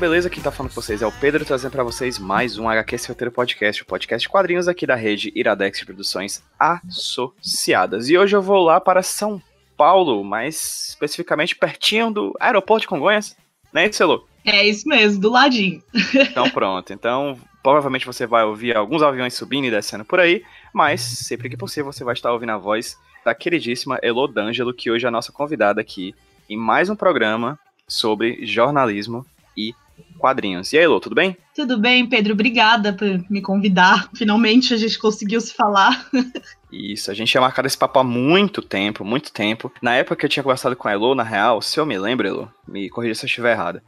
beleza? Quem tá falando com vocês é o Pedro, trazendo pra vocês mais um HQ Roteiro Podcast, o podcast de quadrinhos aqui da rede Iradex Produções Associadas. E hoje eu vou lá para São Paulo, mais especificamente pertinho do aeroporto de Congonhas, né, isso, Elô? É isso mesmo, do ladinho. Então pronto, então provavelmente você vai ouvir alguns aviões subindo e descendo por aí, mas sempre que possível você vai estar ouvindo a voz da queridíssima Elô D'Angelo, que hoje é a nossa convidada aqui em mais um programa sobre jornalismo quadrinhos. E aí, Elô, tudo bem? Tudo bem, Pedro? Obrigada por me convidar. Finalmente a gente conseguiu se falar. Isso, a gente tinha marcado esse papo há muito tempo, muito tempo. Na época que eu tinha conversado com a Elo, na real, se eu me lembro, Elo, me corrija se eu estiver errado.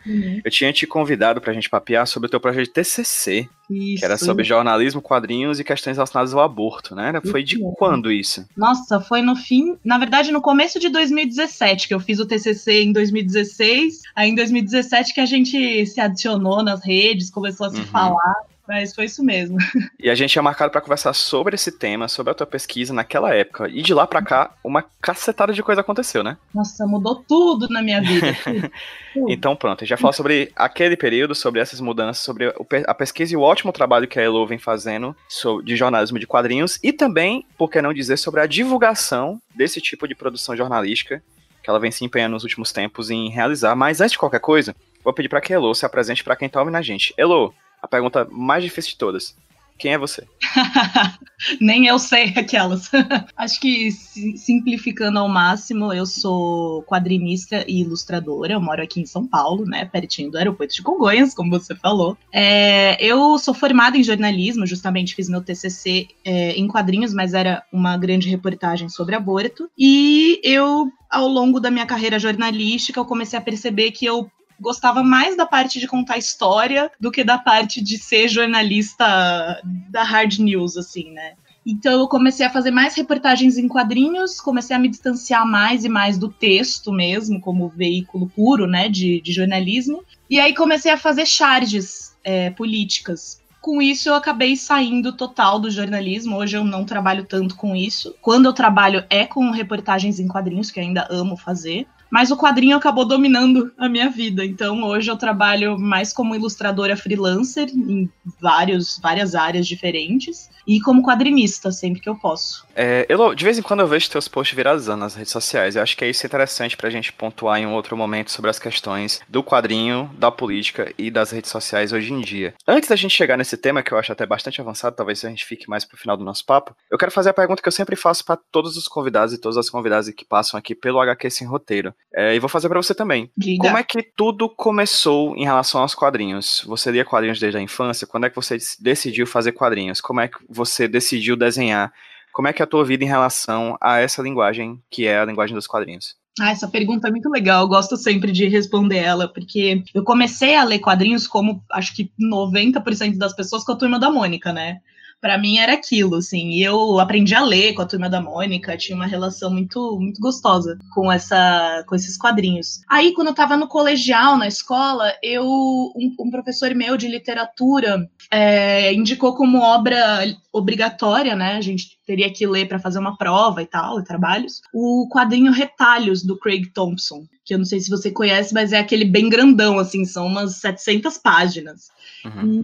Eu tinha te convidado pra gente papear sobre o teu projeto de TCC, Isso. que era sobre jornalismo, quadrinhos e questões relacionadas ao aborto, né? Foi de quando isso? Nossa, foi no fim, na verdade, no começo de 2017, que eu fiz o TCC em 2016. Aí em 2017 que a gente se adicionou nas redes, começou a se Uhum. falar. Mas foi isso mesmo. E a gente tinha marcado pra conversar sobre esse tema, sobre a tua pesquisa naquela época. E de lá pra cá, uma cacetada de coisa aconteceu, né? Nossa, mudou tudo na minha vida. tudo, tudo. Então pronto, a gente vai falar sobre aquele período, sobre essas mudanças, sobre a pesquisa e o ótimo trabalho que a Elo vem fazendo de jornalismo de quadrinhos e também, por que não dizer, sobre a divulgação desse tipo de produção jornalística que ela vem se empenhando nos últimos tempos em realizar. Mas antes de qualquer coisa, vou pedir para que Elo se apresente para quem tá ouvindo a gente. Elo, a pergunta mais difícil de todas. Quem é você? Nem eu sei aquelas. Acho que si- simplificando ao máximo, eu sou quadrinista e ilustradora. Eu moro aqui em São Paulo, né? Pertinho do aeroporto de Congonhas, como você falou. É, eu sou formada em jornalismo, justamente fiz meu TCC é, em quadrinhos, mas era uma grande reportagem sobre aborto. E eu, ao longo da minha carreira jornalística, eu comecei a perceber que eu gostava mais da parte de contar história do que da parte de ser jornalista da hard news, assim, né? Então eu comecei a fazer mais reportagens em quadrinhos, comecei a me distanciar mais e mais do texto mesmo, como veículo puro, né, de, de jornalismo. E aí comecei a fazer charges é, políticas. Com isso eu acabei saindo total do jornalismo. Hoje eu não trabalho tanto com isso. Quando eu trabalho é com reportagens em quadrinhos, que eu ainda amo fazer. Mas o quadrinho acabou dominando a minha vida. Então hoje eu trabalho mais como ilustradora freelancer em vários, várias áreas diferentes e como quadrinista sempre que eu posso. É, Elo, de vez em quando eu vejo teus posts viralizando nas redes sociais. Eu acho que é isso interessante pra gente pontuar em um outro momento sobre as questões do quadrinho, da política e das redes sociais hoje em dia. Antes da gente chegar nesse tema, que eu acho até bastante avançado, talvez a gente fique mais pro final do nosso papo, eu quero fazer a pergunta que eu sempre faço pra todos os convidados e todas as convidadas que passam aqui pelo HQ Sem Roteiro. É, e vou fazer pra você também. Diga. Como é que tudo começou em relação aos quadrinhos? Você lia quadrinhos desde a infância? Quando é que você decidiu fazer quadrinhos? Como é que você decidiu desenhar? Como é que é a tua vida em relação a essa linguagem que é a linguagem dos quadrinhos? Ah, essa pergunta é muito legal. Eu gosto sempre de responder ela, porque eu comecei a ler quadrinhos como acho que 90% das pessoas com a turma da Mônica, né? Pra mim era aquilo, assim. E eu aprendi a ler com a turma da Mônica, tinha uma relação muito, muito gostosa com essa, com esses quadrinhos. Aí, quando eu tava no colegial, na escola, eu um, um professor meu de literatura é, indicou como obra obrigatória, né? A gente teria que ler para fazer uma prova e tal, e trabalhos, o quadrinho Retalhos do Craig Thompson, que eu não sei se você conhece, mas é aquele bem grandão, assim, são umas 700 páginas. Uhum.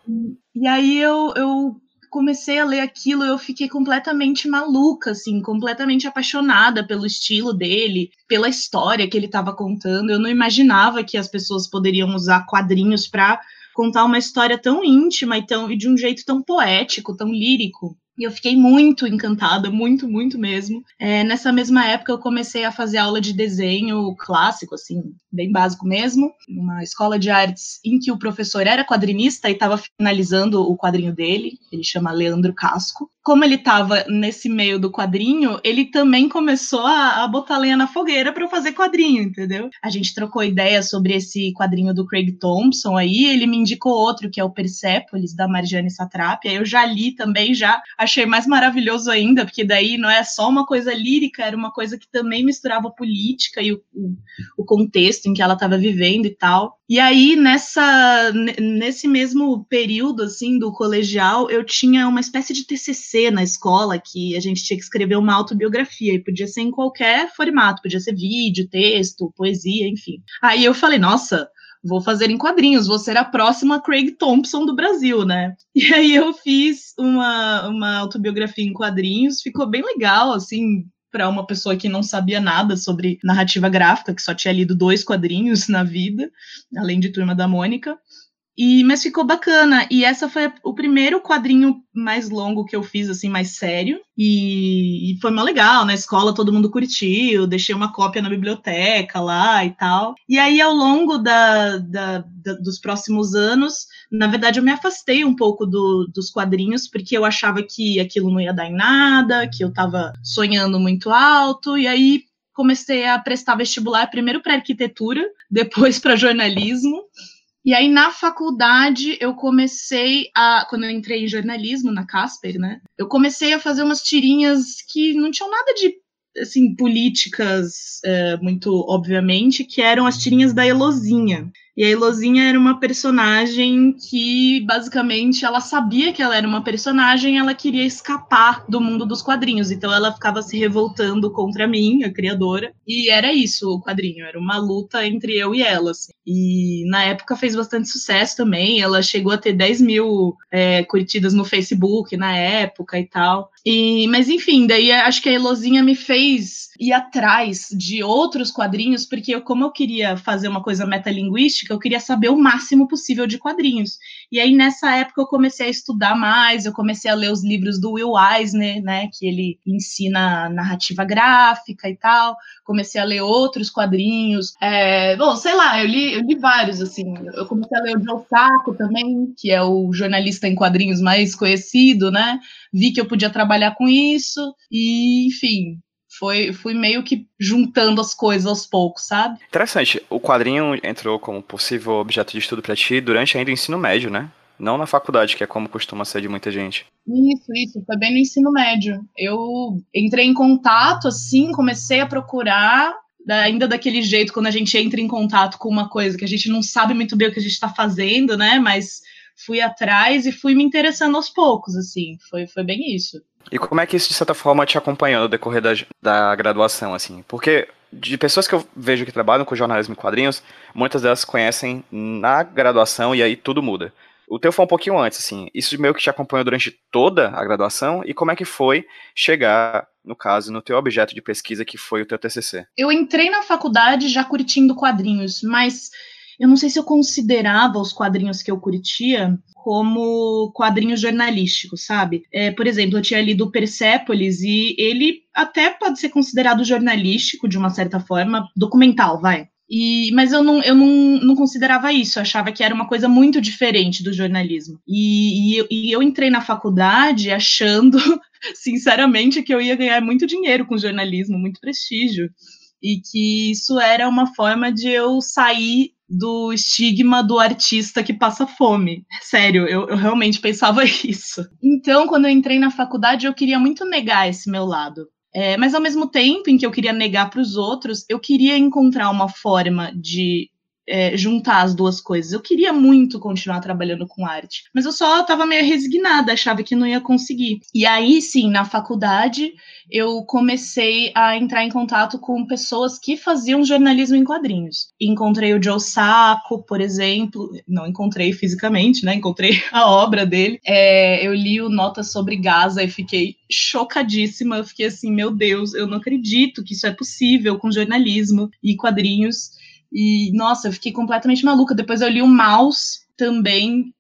E, e aí eu, eu comecei a ler aquilo, eu fiquei completamente maluca, assim, completamente apaixonada pelo estilo dele, pela história que ele estava contando. Eu não imaginava que as pessoas poderiam usar quadrinhos para contar uma história tão íntima e, tão, e de um jeito tão poético, tão lírico. E eu fiquei muito encantada, muito, muito mesmo. É, nessa mesma época, eu comecei a fazer aula de desenho clássico, assim, bem básico mesmo, numa escola de artes em que o professor era quadrinista e estava finalizando o quadrinho dele, ele chama Leandro Casco. Como ele estava nesse meio do quadrinho, ele também começou a, a botar lenha na fogueira para fazer quadrinho, entendeu? A gente trocou ideias sobre esse quadrinho do Craig Thompson aí, ele me indicou outro que é o Persepolis da Marjane Satrapi, aí eu já li também, já achei mais maravilhoso ainda, porque daí não é só uma coisa lírica, era uma coisa que também misturava política e o, o, o contexto em que ela estava vivendo e tal. E aí nessa nesse mesmo período assim do colegial, eu tinha uma espécie de TCC na escola que a gente tinha que escrever uma autobiografia e podia ser em qualquer formato, podia ser vídeo, texto, poesia, enfim. Aí eu falei, nossa, vou fazer em quadrinhos, vou ser a próxima Craig Thompson do Brasil, né? E aí eu fiz uma, uma autobiografia em quadrinhos, ficou bem legal, assim, para uma pessoa que não sabia nada sobre narrativa gráfica, que só tinha lido dois quadrinhos na vida, além de Turma da Mônica. E, mas ficou bacana. E essa foi o primeiro quadrinho mais longo que eu fiz, assim, mais sério. E, e foi mó legal. Na escola todo mundo curtiu, deixei uma cópia na biblioteca lá e tal. E aí, ao longo da, da, da dos próximos anos, na verdade, eu me afastei um pouco do, dos quadrinhos, porque eu achava que aquilo não ia dar em nada, que eu tava sonhando muito alto. E aí comecei a prestar vestibular primeiro para arquitetura, depois para jornalismo. E aí, na faculdade, eu comecei a. Quando eu entrei em jornalismo na Casper, né? Eu comecei a fazer umas tirinhas que não tinham nada de assim, políticas, é, muito obviamente, que eram as tirinhas da Elozinha. E a Elozinha era uma personagem que, basicamente, ela sabia que ela era uma personagem, ela queria escapar do mundo dos quadrinhos. Então ela ficava se revoltando contra mim, a criadora. E era isso o quadrinho, era uma luta entre eu e ela. Assim. E na época fez bastante sucesso também. Ela chegou a ter 10 mil é, curtidas no Facebook na época e tal. E, mas enfim, daí acho que a Elozinha me fez ir atrás de outros quadrinhos, porque eu, como eu queria fazer uma coisa metalinguística, eu queria saber o máximo possível de quadrinhos. E aí, nessa época, eu comecei a estudar mais, eu comecei a ler os livros do Will Eisner, né, que ele ensina narrativa gráfica e tal. Comecei a ler outros quadrinhos. É, bom, sei lá, eu li, eu li vários, assim. Eu comecei a ler o Joe Sacco também, que é o jornalista em quadrinhos mais conhecido, né? Vi que eu podia trabalhar com isso, e, enfim, foi, fui meio que juntando as coisas aos poucos, sabe? Interessante. O quadrinho entrou como possível objeto de estudo para ti durante ainda o ensino médio, né? Não na faculdade, que é como costuma ser de muita gente. Isso, isso. Foi bem no ensino médio. Eu entrei em contato, assim, comecei a procurar ainda daquele jeito, quando a gente entra em contato com uma coisa que a gente não sabe muito bem o que a gente está fazendo, né? Mas fui atrás e fui me interessando aos poucos, assim. Foi, foi bem isso. E como é que isso, de certa forma, te acompanhou no decorrer da, da graduação, assim? Porque de pessoas que eu vejo que trabalham com jornalismo e quadrinhos, muitas delas conhecem na graduação e aí tudo muda. O teu foi um pouquinho antes, assim. Isso meio que te acompanhou durante toda a graduação e como é que foi chegar, no caso, no teu objeto de pesquisa que foi o teu TCC? Eu entrei na faculdade já curtindo quadrinhos, mas eu não sei se eu considerava os quadrinhos que eu curtia como quadrinhos jornalísticos, sabe? É, por exemplo, eu tinha lido Persepolis e ele até pode ser considerado jornalístico de uma certa forma, documental, vai. E, mas eu, não, eu não, não considerava isso, eu achava que era uma coisa muito diferente do jornalismo. E, e, e eu entrei na faculdade achando, sinceramente, que eu ia ganhar muito dinheiro com jornalismo, muito prestígio. E que isso era uma forma de eu sair do estigma do artista que passa fome. Sério, eu, eu, realmente pensava isso. Então, quando eu entrei na faculdade, eu queria muito negar esse meu lado. É, mas ao mesmo tempo em que eu queria negar para os outros, eu queria encontrar uma forma de é, juntar as duas coisas. Eu queria muito continuar trabalhando com arte, mas eu só estava meio resignada, achava que não ia conseguir. E aí, sim, na faculdade, eu comecei a entrar em contato com pessoas que faziam jornalismo em quadrinhos. Encontrei o Joe Sacco, por exemplo, não encontrei fisicamente, né? Encontrei a obra dele. É, eu li o Notas sobre Gaza e fiquei chocadíssima. Eu fiquei assim, meu Deus, eu não acredito que isso é possível com jornalismo e quadrinhos. E, nossa, eu fiquei completamente maluca. Depois eu li o Mouse também,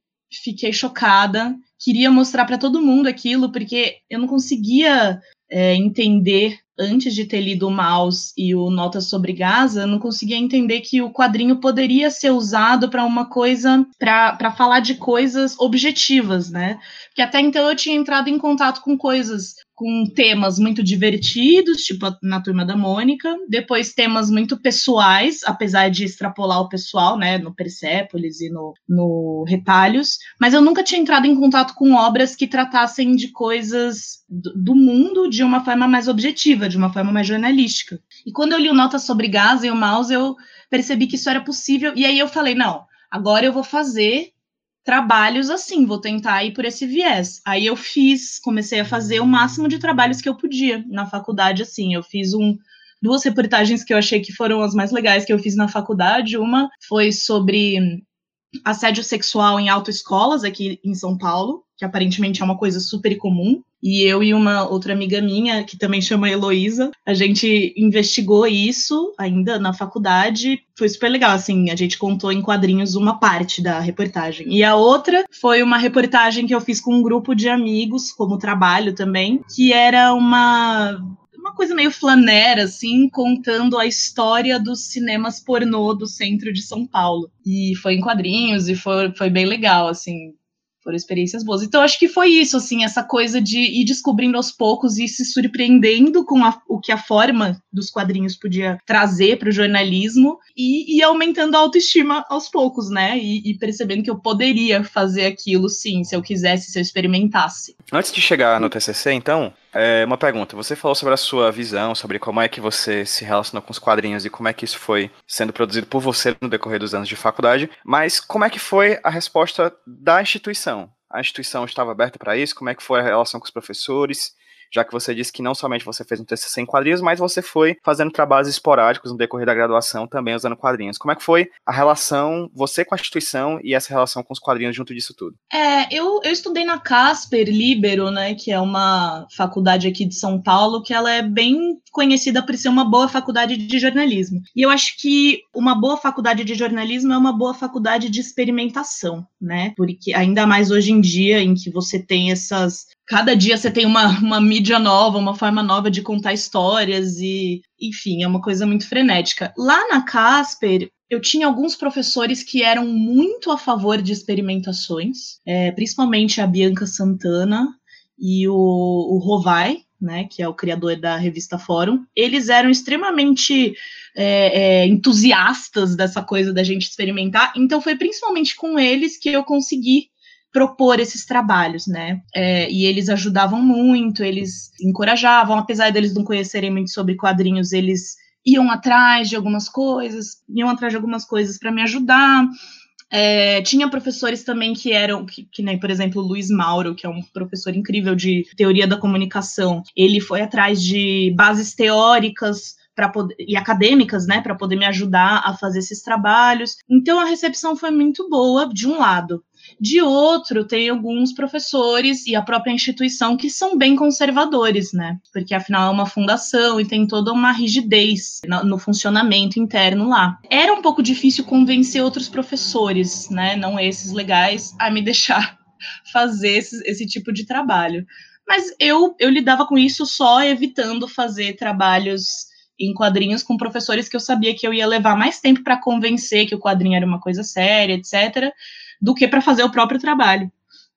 fiquei chocada. Queria mostrar para todo mundo aquilo, porque eu não conseguia é, entender antes de ter lido o Maus e o Notas sobre Gaza, não conseguia entender que o quadrinho poderia ser usado para uma coisa, para falar de coisas objetivas, né? Porque até então eu tinha entrado em contato com coisas com temas muito divertidos, tipo na Turma da Mônica, depois temas muito pessoais, apesar de extrapolar o pessoal, né, no Persépolis e no, no Retalhos, mas eu nunca tinha entrado em contato com obras que tratassem de coisas do, do mundo de uma forma mais objetiva, de uma forma mais jornalística. E quando eu li o Nota sobre Gaza e o Maus, eu percebi que isso era possível, e aí eu falei, não, agora eu vou fazer trabalhos assim, vou tentar ir por esse viés. Aí eu fiz, comecei a fazer o máximo de trabalhos que eu podia na faculdade, assim. Eu fiz um, duas reportagens que eu achei que foram as mais legais que eu fiz na faculdade. Uma foi sobre assédio sexual em autoescolas aqui em São Paulo, que aparentemente é uma coisa super comum. E eu e uma outra amiga minha, que também chama Heloísa, a gente investigou isso ainda na faculdade. Foi super legal, assim, a gente contou em quadrinhos uma parte da reportagem. E a outra foi uma reportagem que eu fiz com um grupo de amigos, como trabalho também, que era uma uma coisa meio flanera, assim, contando a história dos cinemas pornô do centro de São Paulo. E foi em quadrinhos e foi, foi bem legal, assim foram experiências boas. Então, acho que foi isso, assim, essa coisa de ir descobrindo aos poucos e se surpreendendo com a, o que a forma dos quadrinhos podia trazer para o jornalismo e, e, aumentando a autoestima aos poucos, né? E, e, percebendo que eu poderia fazer aquilo, sim, se eu quisesse, se eu experimentasse. Antes de chegar no TCC, então, é uma pergunta. Você falou sobre a sua visão, sobre como é que você se relacionou com os quadrinhos e como é que isso foi sendo produzido por você no decorrer dos anos de faculdade, mas como é que foi a resposta da instituição? A instituição estava aberta para isso? Como é que foi a relação com os professores? Já que você disse que não somente você fez um TCC em quadrinhos, mas você foi fazendo trabalhos esporádicos no decorrer da graduação também usando quadrinhos. Como é que foi a relação, você com a instituição e essa relação com os quadrinhos junto disso tudo? É, eu, eu estudei na Casper Libero, né, que é uma faculdade aqui de São Paulo, que ela é bem conhecida por ser uma boa faculdade de jornalismo. E eu acho que uma boa faculdade de jornalismo é uma boa faculdade de experimentação, né? Porque ainda mais hoje em dia, em que você tem essas cada dia você tem uma, uma mídia nova, uma forma nova de contar histórias e, enfim, é uma coisa muito frenética. Lá na Casper, eu tinha alguns professores que eram muito a favor de experimentações, é, principalmente a Bianca Santana e o, o Rovai, né, que é o criador da revista Fórum. Eles eram extremamente é, é, entusiastas dessa coisa da gente experimentar, então foi principalmente com eles que eu consegui propor esses trabalhos, né? É, e eles ajudavam muito, eles encorajavam, apesar deles não conhecerem muito sobre quadrinhos, eles iam atrás de algumas coisas, iam atrás de algumas coisas para me ajudar. É, tinha professores também que eram, que, que, nem, por exemplo, Luiz Mauro, que é um professor incrível de teoria da comunicação. Ele foi atrás de bases teóricas Poder, e acadêmicas, né, para poder me ajudar a fazer esses trabalhos. Então a recepção foi muito boa de um lado. De outro, tem alguns professores e a própria instituição que são bem conservadores, né? Porque afinal é uma fundação e tem toda uma rigidez no funcionamento interno lá. Era um pouco difícil convencer outros professores, né? Não esses legais, a me deixar fazer esse, esse tipo de trabalho. Mas eu, eu lidava com isso só evitando fazer trabalhos em quadrinhos com professores que eu sabia que eu ia levar mais tempo para convencer que o quadrinho era uma coisa séria, etc do que para fazer o próprio trabalho.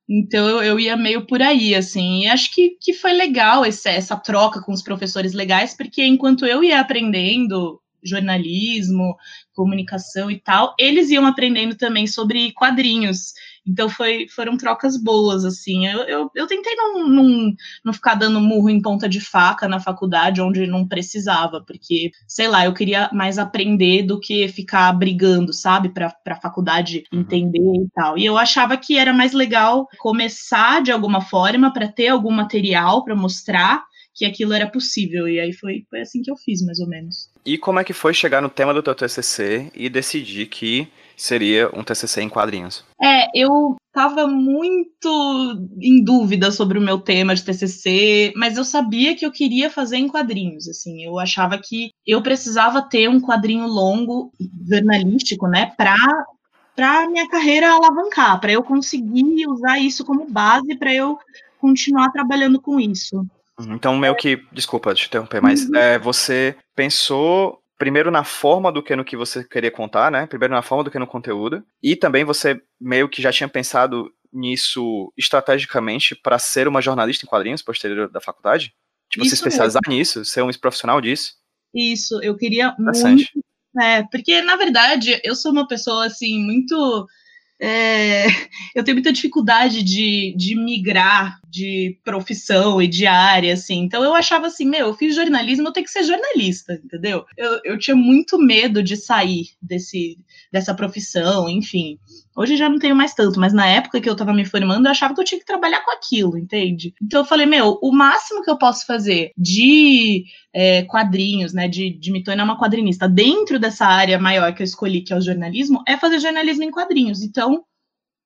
Então eu, ia meio por aí, assim. E acho que, que foi legal esse, essa troca com os professores legais, porque enquanto eu ia aprendendo jornalismo, comunicação e tal, eles iam aprendendo também sobre quadrinhos. Então foi, foram trocas boas, assim. Eu, eu, eu tentei não, não, não ficar dando murro em ponta de faca na faculdade, onde não precisava, porque, sei lá, eu queria mais aprender do que ficar brigando, sabe, para a faculdade uhum. entender e tal. E eu achava que era mais legal começar de alguma forma para ter algum material para mostrar que aquilo era possível. E aí foi, foi assim que eu fiz, mais ou menos. E como é que foi chegar no tema do teu TCC e decidir que seria um TCC em quadrinhos? É, eu estava muito em dúvida sobre o meu tema de TCC, mas eu sabia que eu queria fazer em quadrinhos, assim, eu achava que eu precisava ter um quadrinho longo, jornalístico, né, para para minha carreira alavancar, para eu conseguir usar isso como base para eu continuar trabalhando com isso. Uhum, então, meio que, desculpa te interromper, mas uhum. é, você pensou primeiro na forma do que no que você queria contar, né? Primeiro na forma do que no conteúdo. E também você meio que já tinha pensado nisso estrategicamente para ser uma jornalista em quadrinhos posterior da faculdade? Tipo, Isso se especializar mesmo. nisso, ser um profissional disso? Isso, eu queria muito. É, porque, na verdade, eu sou uma pessoa, assim, muito é, eu tenho muita dificuldade de, de migrar de profissão e de área, assim. Então eu achava assim, meu, eu fiz jornalismo, eu tenho que ser jornalista, entendeu? Eu, eu tinha muito medo de sair desse, dessa profissão, enfim. Hoje já não tenho mais tanto, mas na época que eu tava me formando, eu achava que eu tinha que trabalhar com aquilo, entende? Então eu falei, meu, o máximo que eu posso fazer de é, quadrinhos, né, de, de me tornar uma quadrinista dentro dessa área maior que eu escolhi, que é o jornalismo, é fazer jornalismo em quadrinhos. Então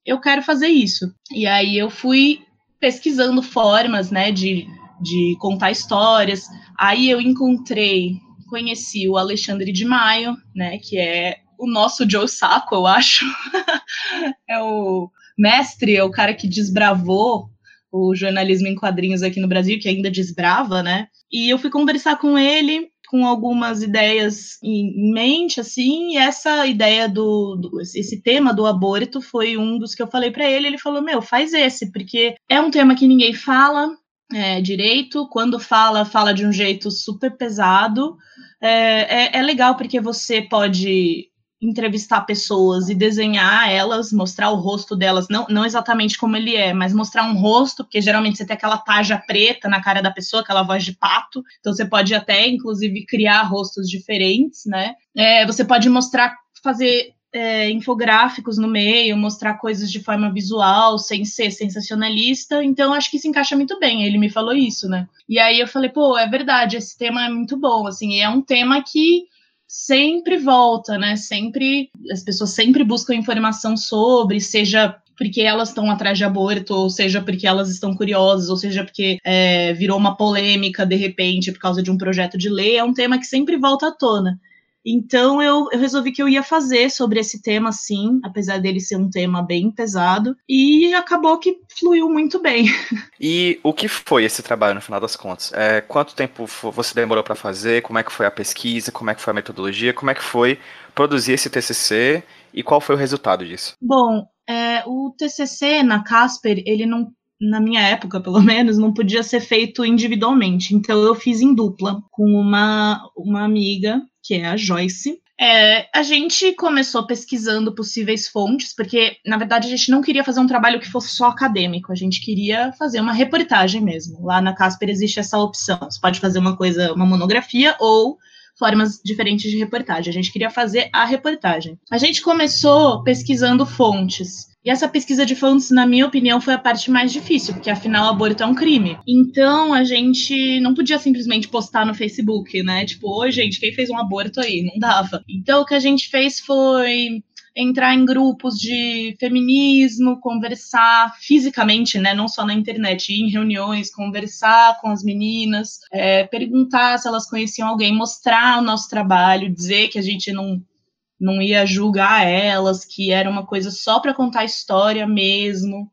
eu quero fazer isso. E aí eu fui pesquisando formas, né, de, de contar histórias. Aí eu encontrei, conheci o Alexandre de Maio, né, que é o nosso Joe Sacco, eu acho. é o mestre, é o cara que desbravou o jornalismo em quadrinhos aqui no Brasil, que ainda desbrava, né? E eu fui conversar com ele com algumas ideias em mente, assim, e essa ideia do, do, esse tema do aborto foi um dos que eu falei para ele. Ele falou: Meu, faz esse, porque é um tema que ninguém fala é, direito. Quando fala, fala de um jeito super pesado. É, é, é legal porque você pode entrevistar pessoas e desenhar elas, mostrar o rosto delas, não, não exatamente como ele é, mas mostrar um rosto, porque geralmente você tem aquela taja preta na cara da pessoa, aquela voz de pato, então você pode até, inclusive, criar rostos diferentes, né? É, você pode mostrar, fazer é, infográficos no meio, mostrar coisas de forma visual, sem ser sensacionalista, então acho que se encaixa muito bem, ele me falou isso, né? E aí eu falei, pô, é verdade, esse tema é muito bom, assim, é um tema que sempre volta, né? Sempre as pessoas sempre buscam informação sobre, seja porque elas estão atrás de aborto, ou seja porque elas estão curiosas, ou seja porque é, virou uma polêmica de repente por causa de um projeto de lei, é um tema que sempre volta à tona. Então eu, eu, resolvi que eu ia fazer sobre esse tema, sim, apesar dele ser um tema bem pesado, e acabou que fluiu muito bem. E o que foi esse trabalho no final das contas? É, quanto tempo você demorou para fazer? Como é que foi a pesquisa? Como é que foi a metodologia? Como é que foi produzir esse TCC? E qual foi o resultado disso? Bom, é, o TCC na Casper, ele não na minha época, pelo menos, não podia ser feito individualmente. Então eu fiz em dupla com uma, uma amiga que é a Joyce. É, a gente começou pesquisando possíveis fontes, porque, na verdade, a gente não queria fazer um trabalho que fosse só acadêmico, a gente queria fazer uma reportagem mesmo. Lá na Casper existe essa opção. Você pode fazer uma coisa, uma monografia, ou formas diferentes de reportagem. A gente queria fazer a reportagem. A gente começou pesquisando fontes. E essa pesquisa de fontes, na minha opinião, foi a parte mais difícil, porque afinal aborto é um crime. Então a gente não podia simplesmente postar no Facebook, né? Tipo, oi, gente, quem fez um aborto aí? Não dava. Então o que a gente fez foi entrar em grupos de feminismo, conversar fisicamente, né, não só na internet, ir em reuniões, conversar com as meninas, é, perguntar se elas conheciam alguém, mostrar o nosso trabalho, dizer que a gente não não ia julgar elas, que era uma coisa só para contar história mesmo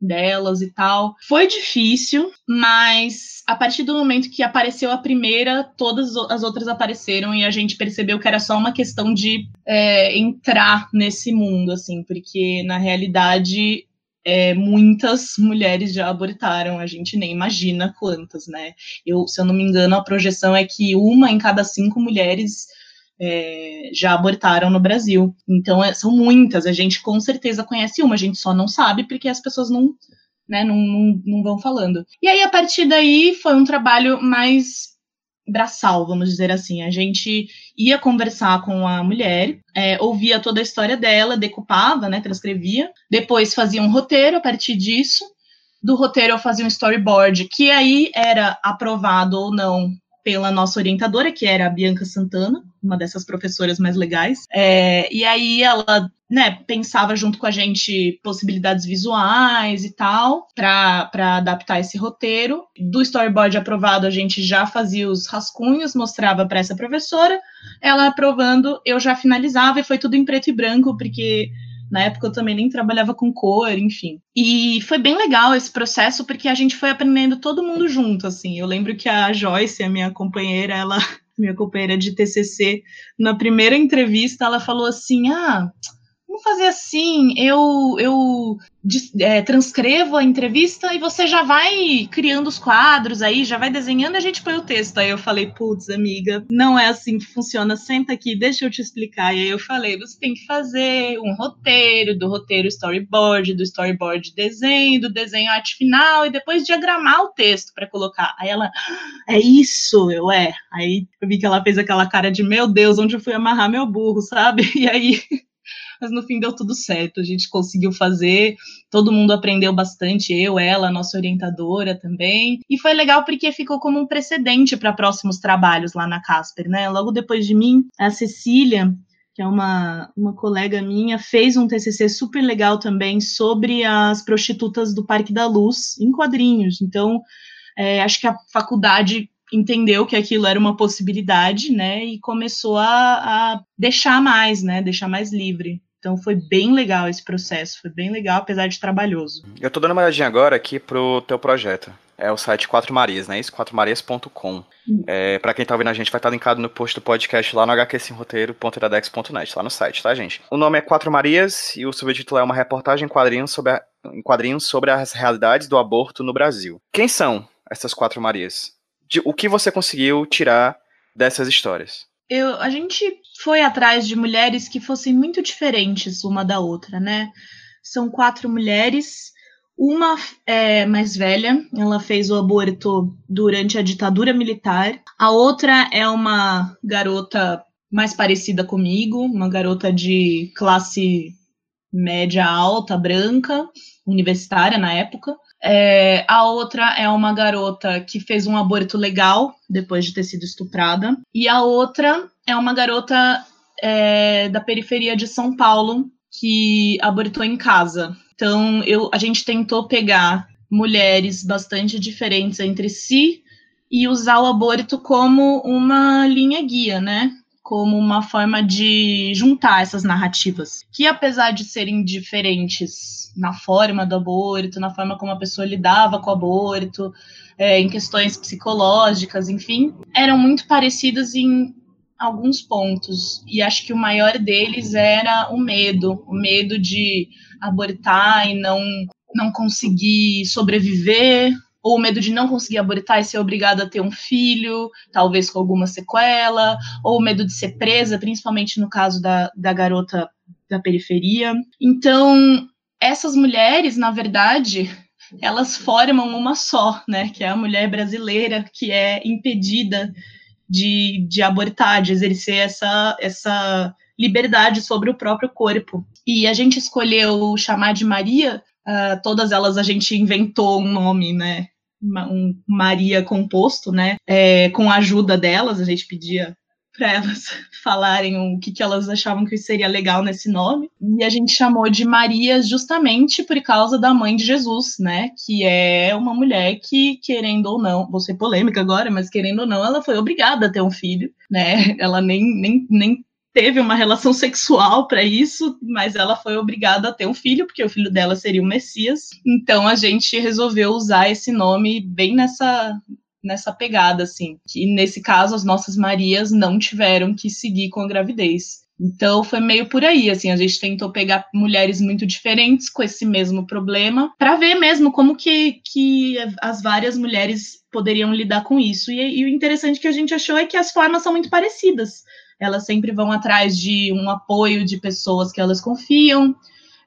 delas e tal. Foi difícil, mas a partir do momento que apareceu a primeira, todas as outras apareceram e a gente percebeu que era só uma questão de é, entrar nesse mundo, assim, porque na realidade é, muitas mulheres já abortaram, a gente nem imagina quantas, né? Eu, se eu não me engano, a projeção é que uma em cada cinco mulheres é, já abortaram no Brasil. Então, é, são muitas. A gente com certeza conhece uma, a gente só não sabe porque as pessoas não, né, não, não, não vão falando. E aí, a partir daí, foi um trabalho mais braçal, vamos dizer assim. A gente ia conversar com a mulher, é, ouvia toda a história dela, decupava, né, transcrevia, depois fazia um roteiro a partir disso. Do roteiro eu fazia um storyboard, que aí era aprovado ou não pela nossa orientadora, que era a Bianca Santana, uma dessas professoras mais legais. É, e aí ela né, pensava junto com a gente possibilidades visuais e tal, para adaptar esse roteiro. Do storyboard aprovado, a gente já fazia os rascunhos, mostrava para essa professora. Ela aprovando, eu já finalizava e foi tudo em preto e branco, porque Na época eu também nem trabalhava com cor, enfim. E foi bem legal esse processo porque a gente foi aprendendo todo mundo junto, assim. Eu lembro que a Joyce, a minha companheira, ela minha companheira de TCC, na primeira entrevista, ela falou assim: "Ah, vamos fazer assim, eu, eu é, transcrevo a entrevista e você já vai criando os quadros aí, já vai desenhando e a gente põe o texto. Aí eu falei, putz, amiga, não é assim que funciona, senta aqui, deixa eu te explicar. E aí eu falei, você tem que fazer um roteiro, do roteiro storyboard, do storyboard desenho, do desenho arte final e depois diagramar o texto para colocar. Aí ela, ah, é isso, eu é. Aí eu vi que ela fez aquela cara de, meu Deus, onde eu fui amarrar meu burro, sabe? E aí mas no fim deu tudo certo. A gente conseguiu fazer, todo mundo aprendeu bastante, eu, ela, nossa orientadora também. E foi legal porque ficou como um precedente para próximos trabalhos lá na Casper, né? Logo depois de mim, a Cecília, que é uma, uma colega minha, fez um TCC super legal também sobre as prostitutas do Parque da Luz, em quadrinhos. Então, é, acho que a faculdade entendeu que aquilo era uma possibilidade, né, e começou a, a deixar mais, né, deixar mais livre. Então foi bem legal esse processo, foi bem legal, apesar de trabalhoso. Eu tô dando uma olhadinha agora aqui pro teu projeto. É o site Quatro Marias, né? Isso, quatromarias.com. Hum. É, pra quem tá ouvindo a gente, vai estar linkado no post do podcast lá no hqsimroteiro.iradex.net, lá no site, tá, gente? O nome é Quatro Marias e o subtítulo é uma reportagem em quadrinhos sobre, a, em quadrinhos sobre as realidades do aborto no Brasil. Quem são essas Quatro Marias? De, o que você conseguiu tirar dessas histórias? eu, a gente foi atrás de mulheres que fossem muito diferentes uma da outra, né? São quatro mulheres. Uma é mais velha, ela fez o aborto durante a ditadura militar. A outra é uma garota mais parecida comigo, uma garota de classe média alta, branca, universitária na época. É, a outra é uma garota que fez um aborto legal depois de ter sido estuprada. E a outra é uma garota é, da periferia de São Paulo que abortou em casa. Então, eu, a gente tentou pegar mulheres bastante diferentes entre si e usar o aborto como uma linha guia, né? como uma forma de juntar essas narrativas, que apesar de serem diferentes na forma do aborto, na forma como a pessoa lidava com o aborto, é, em questões psicológicas, enfim, eram muito parecidas em alguns pontos. E acho que o maior deles era o medo, o medo de abortar e não não conseguir sobreviver, ou o medo de não conseguir abortar e ser obrigada a ter um filho, talvez com alguma sequela, ou o medo de ser presa, principalmente no caso da, da garota da periferia. Então, essas mulheres, na verdade, elas formam uma só, né? Que é a mulher brasileira que é impedida de, de abortar, de exercer essa, essa liberdade sobre o próprio corpo. E a gente escolheu chamar de Maria, uh, todas elas a gente inventou um nome, né? um Maria composto, né? É, com a ajuda delas, a gente pedia para elas falarem o que, que elas achavam que seria legal nesse nome. E a gente chamou de Maria justamente por causa da mãe de Jesus, né? Que é uma mulher que, querendo ou não, vou ser polêmica agora, mas querendo ou não, ela foi obrigada a ter um filho, né? Ela nem, nem, nem teve uma relação sexual para isso, mas ela foi obrigada a ter um filho, porque o filho dela seria o Messias. Então a gente resolveu usar esse nome bem nessa nessa pegada assim. Que nesse caso as nossas Marias não tiveram que seguir com a gravidez. Então foi meio por aí, assim, a gente tentou pegar mulheres muito diferentes com esse mesmo problema, para ver mesmo como que, que as várias mulheres poderiam lidar com isso. E, e o interessante que a gente achou é que as formas são muito parecidas elas sempre vão atrás de um apoio de pessoas que elas confiam,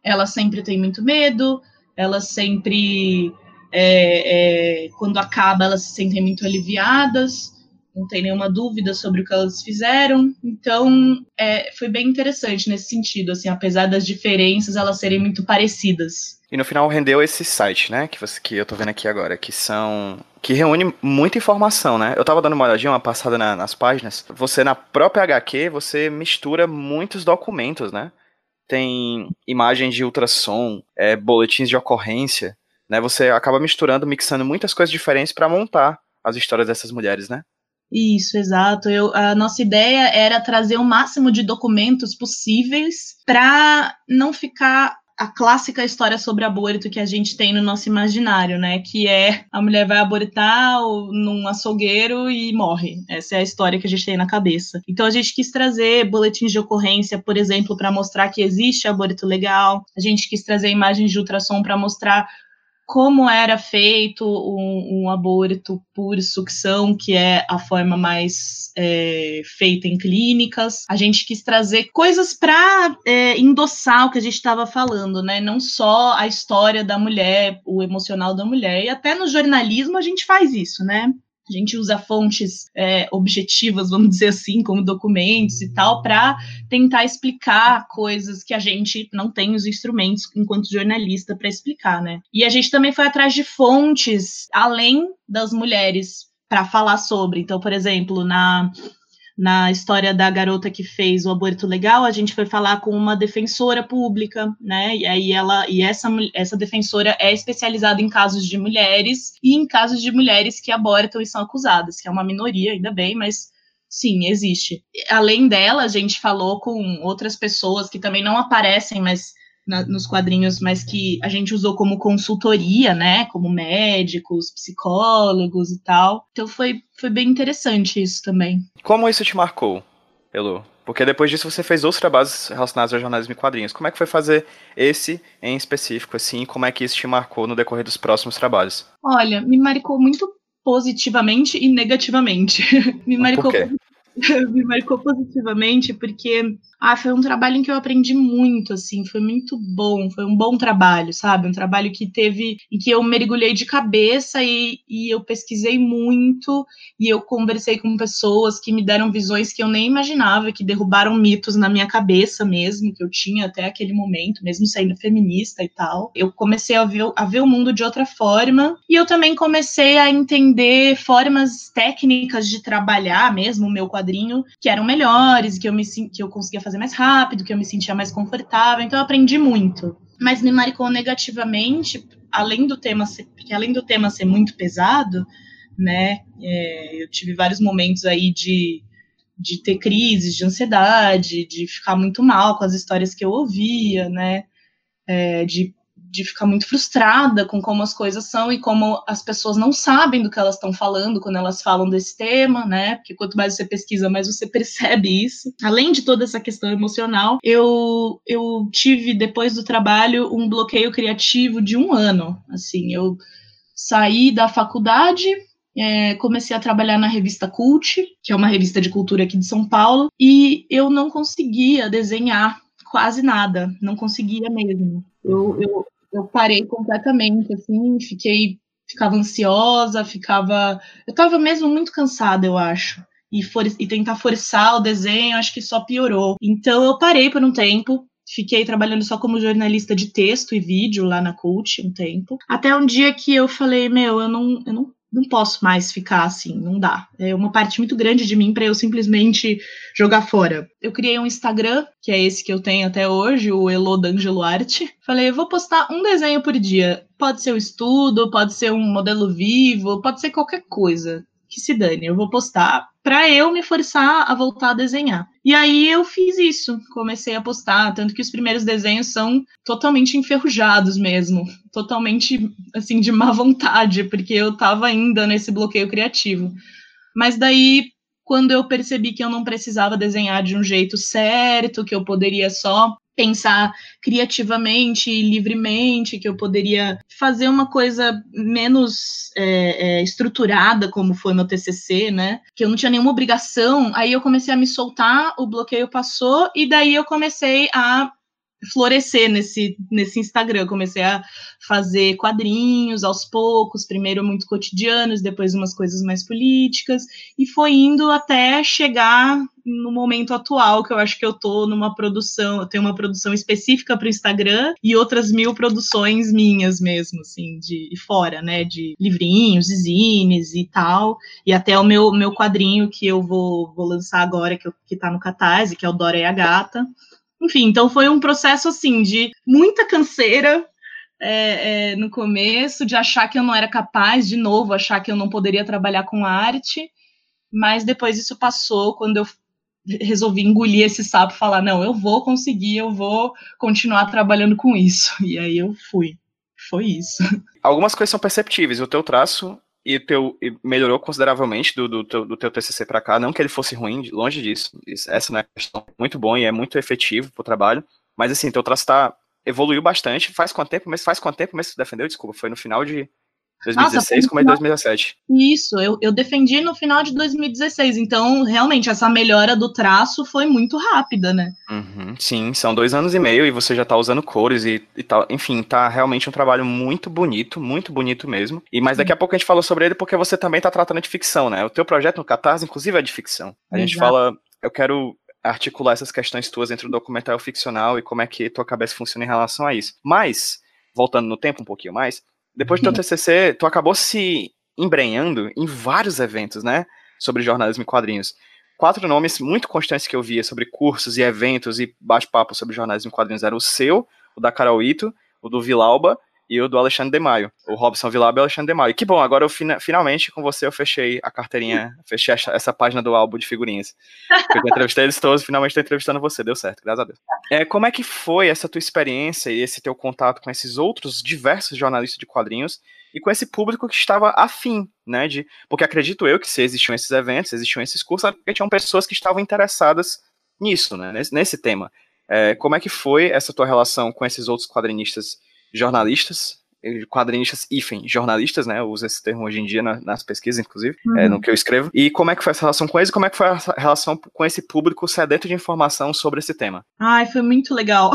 elas sempre têm muito medo, elas sempre, é, é, quando acaba, elas se sentem muito aliviadas, não tem nenhuma dúvida sobre o que elas fizeram. Então, é, foi bem interessante nesse sentido, assim, apesar das diferenças elas serem muito parecidas. E no final rendeu esse site, né, que, você, que eu tô vendo aqui agora, que são que reúne muita informação, né? Eu tava dando uma olhadinha, uma passada na, nas páginas. Você, na própria HQ, você mistura muitos documentos, né? Tem imagens de ultrassom, é, boletins de ocorrência, né? Você acaba misturando, mixando muitas coisas diferentes para montar as histórias dessas mulheres, né? Isso, exato. Eu, a nossa ideia era trazer o máximo de documentos possíveis para não ficar a clássica história sobre aborto que a gente tem no nosso imaginário, né? Que é a mulher vai abortar num açougueiro e morre. Essa é a história que a gente tem na cabeça. Então a gente quis trazer boletins de ocorrência, por exemplo, para mostrar que existe aborto legal. A gente quis trazer imagens de ultrassom para mostrar como era feito um, um, aborto por sucção, que é a forma mais é, feita em clínicas. A gente quis trazer coisas para é, endossar o que a gente estava falando, né? Não só a história da mulher, o emocional da mulher, e até no jornalismo a gente faz isso, né? A gente usa fontes é, objetivas, vamos dizer assim, como documentos e tal, para tentar explicar coisas que a gente não tem os instrumentos enquanto jornalista para explicar, né? E a gente também foi atrás de fontes além das mulheres para falar sobre. Então, por exemplo, na na história da garota que fez o aborto legal, a gente foi falar com uma defensora pública, né? E aí ela e essa essa defensora é especializada em casos de mulheres e em casos de mulheres que abortam e são acusadas, que é uma minoria, ainda bem, mas sim, existe. Além dela, a gente falou com outras pessoas que também não aparecem, mas na, nos quadrinhos, mas que a gente usou como consultoria, né? Como médicos, psicólogos e tal. Então foi, foi bem interessante isso também. Como isso te marcou, Elo? Porque depois disso você fez outros trabalhos relacionados ao jornalismo e quadrinhos. Como é que foi fazer esse em específico, assim? Como é que isso te marcou no decorrer dos próximos trabalhos? Olha, me marcou muito positivamente e negativamente. me marcou me marcou positivamente porque ah, foi um trabalho em que eu aprendi muito, assim, foi muito bom, foi um bom trabalho, sabe? Um trabalho que teve, em que eu mergulhei de cabeça e, e eu pesquisei muito e eu conversei com pessoas que me deram visões que eu nem imaginava, que derrubaram mitos na minha cabeça mesmo, que eu tinha até aquele momento, mesmo sendo feminista e tal. Eu comecei a ver, a ver o mundo de outra forma e eu também comecei a entender formas técnicas de trabalhar mesmo o meu quadrinho que eram melhores, que eu me que eu conseguia fazer fazer mais rápido, que eu me sentia mais confortável. Então eu aprendi muito. Mas me marcou negativamente, além do tema ser, porque além do tema ser muito pesado, né? É, eu tive vários momentos aí de, de ter crises de ansiedade, de ficar muito mal com as histórias que eu ouvia, né? É, de de ficar muito frustrada com como as coisas são e como as pessoas não sabem do que elas estão falando quando elas falam desse tema, né? Porque quanto mais você pesquisa, mais você percebe isso. Além de toda essa questão emocional, eu, eu tive, depois do trabalho, um bloqueio criativo de um ano. Assim, eu saí da faculdade, é, comecei a trabalhar na revista Cult, que é uma revista de cultura aqui de São Paulo, e eu não conseguia desenhar quase nada, não conseguia mesmo. Eu, eu, eu parei completamente, assim, fiquei, ficava ansiosa, ficava, eu estava mesmo muito cansada, eu acho. E, for, e tentar forçar o desenho, acho que só piorou. Então eu parei por um tempo, fiquei trabalhando só como jornalista de texto e vídeo lá na Cult um tempo. Até um dia que eu falei, meu, eu não, eu não não posso mais ficar assim, não dá. É uma parte muito grande de mim para eu simplesmente jogar fora. Eu criei um Instagram, que é esse que eu tenho até hoje, o Elo D'Angelo Arte. Falei, eu vou postar um desenho por dia. Pode ser um estudo, pode ser um modelo vivo, pode ser qualquer coisa que se dane, eu vou postar para eu me forçar a voltar a desenhar. E aí eu fiz isso, comecei a postar, tanto que os primeiros desenhos são totalmente enferrujados mesmo, totalmente assim de má vontade, porque eu tava ainda nesse bloqueio criativo. Mas daí quando eu percebi que eu não precisava desenhar de um jeito certo, que eu poderia só pensar criativamente livremente, que eu poderia fazer uma coisa menos é, é, estruturada, como foi meu TCC, né? Que eu não tinha nenhuma obrigação. Aí eu comecei a me soltar, o bloqueio passou, e daí eu comecei a florescer nesse, nesse Instagram. comecei a fazer quadrinhos aos poucos, primeiro muito cotidianos, depois umas coisas mais políticas, e foi indo até chegar no momento atual, que eu acho que eu tô numa produção, eu tenho uma produção específica para o Instagram e outras mil produções minhas mesmo, assim, de fora, né, de livrinhos, zines e tal, e até o meu, meu quadrinho que eu vou, vou lançar agora, que, eu, que tá no Catarse, que é o Dora e a Gata, enfim, então foi um processo assim de muita canseira é, é, no começo, de achar que eu não era capaz, de novo, achar que eu não poderia trabalhar com arte. mas depois isso passou quando eu resolvi engolir esse sapo falar: não, eu vou conseguir, eu vou continuar trabalhando com isso. E aí eu fui. Foi isso. Algumas coisas são perceptíveis. O teu traço e teu e melhorou consideravelmente do, do, teu, do teu TCC para cá. Não que ele fosse ruim, longe disso. Essa não é questão. Muito bom e é muito efetivo pro trabalho. Mas assim, teu traço tá, evoluiu bastante. Faz quanto tempo? Mas faz quanto tempo mesmo que você defendeu? Desculpa, foi no final de 2016 como é 2017. Isso, eu, eu defendi no final de 2016. Então, realmente, essa melhora do traço foi muito rápida, né? Uhum, sim, são dois anos e meio e você já tá usando cores e, e tal. Enfim, tá realmente um trabalho muito bonito, muito bonito mesmo. E mas daqui a pouco a gente falou sobre ele porque você também tá tratando de ficção, né? O teu projeto no Catarse, inclusive, é de ficção. A Exato. gente fala. Eu quero articular essas questões tuas entre o documentário ficcional e como é que tua cabeça funciona em relação a isso. Mas, voltando no tempo um pouquinho mais, depois do teu TCC, tu acabou se embrenhando em vários eventos, né? Sobre jornalismo e quadrinhos. Quatro nomes muito constantes que eu via sobre cursos e eventos e bate-papo sobre jornalismo e quadrinhos eram o seu, o da Carol Ito, o do Vilauba e o do Alexandre de Maio. O Robson Vilauba e o Alexandre de Maio. Que bom, agora eu finalmente com você eu fechei a carteirinha, fechei essa, essa página do álbum de figurinhas. Eu entrevistei eles todos, finalmente estou entrevistando você, deu certo, graças a Deus. É, como é que foi essa tua experiência e esse teu contato com esses outros diversos jornalistas de quadrinhos e com esse público que estava afim, né, de, porque acredito eu que se existiam esses eventos, existiam esses cursos, porque tinham pessoas que estavam interessadas nisso, né, nesse, nesse tema. É, como é que foi essa tua relação com esses outros quadrinistas jornalistas, quadrinistas hífen, jornalistas, né? Eu uso esse termo hoje em dia na, nas pesquisas, inclusive, é, uhum. é, no que eu escrevo. E como é que foi essa relação com eles e como é que foi a relação com esse público sedento de informação sobre esse tema? Ai, foi muito legal.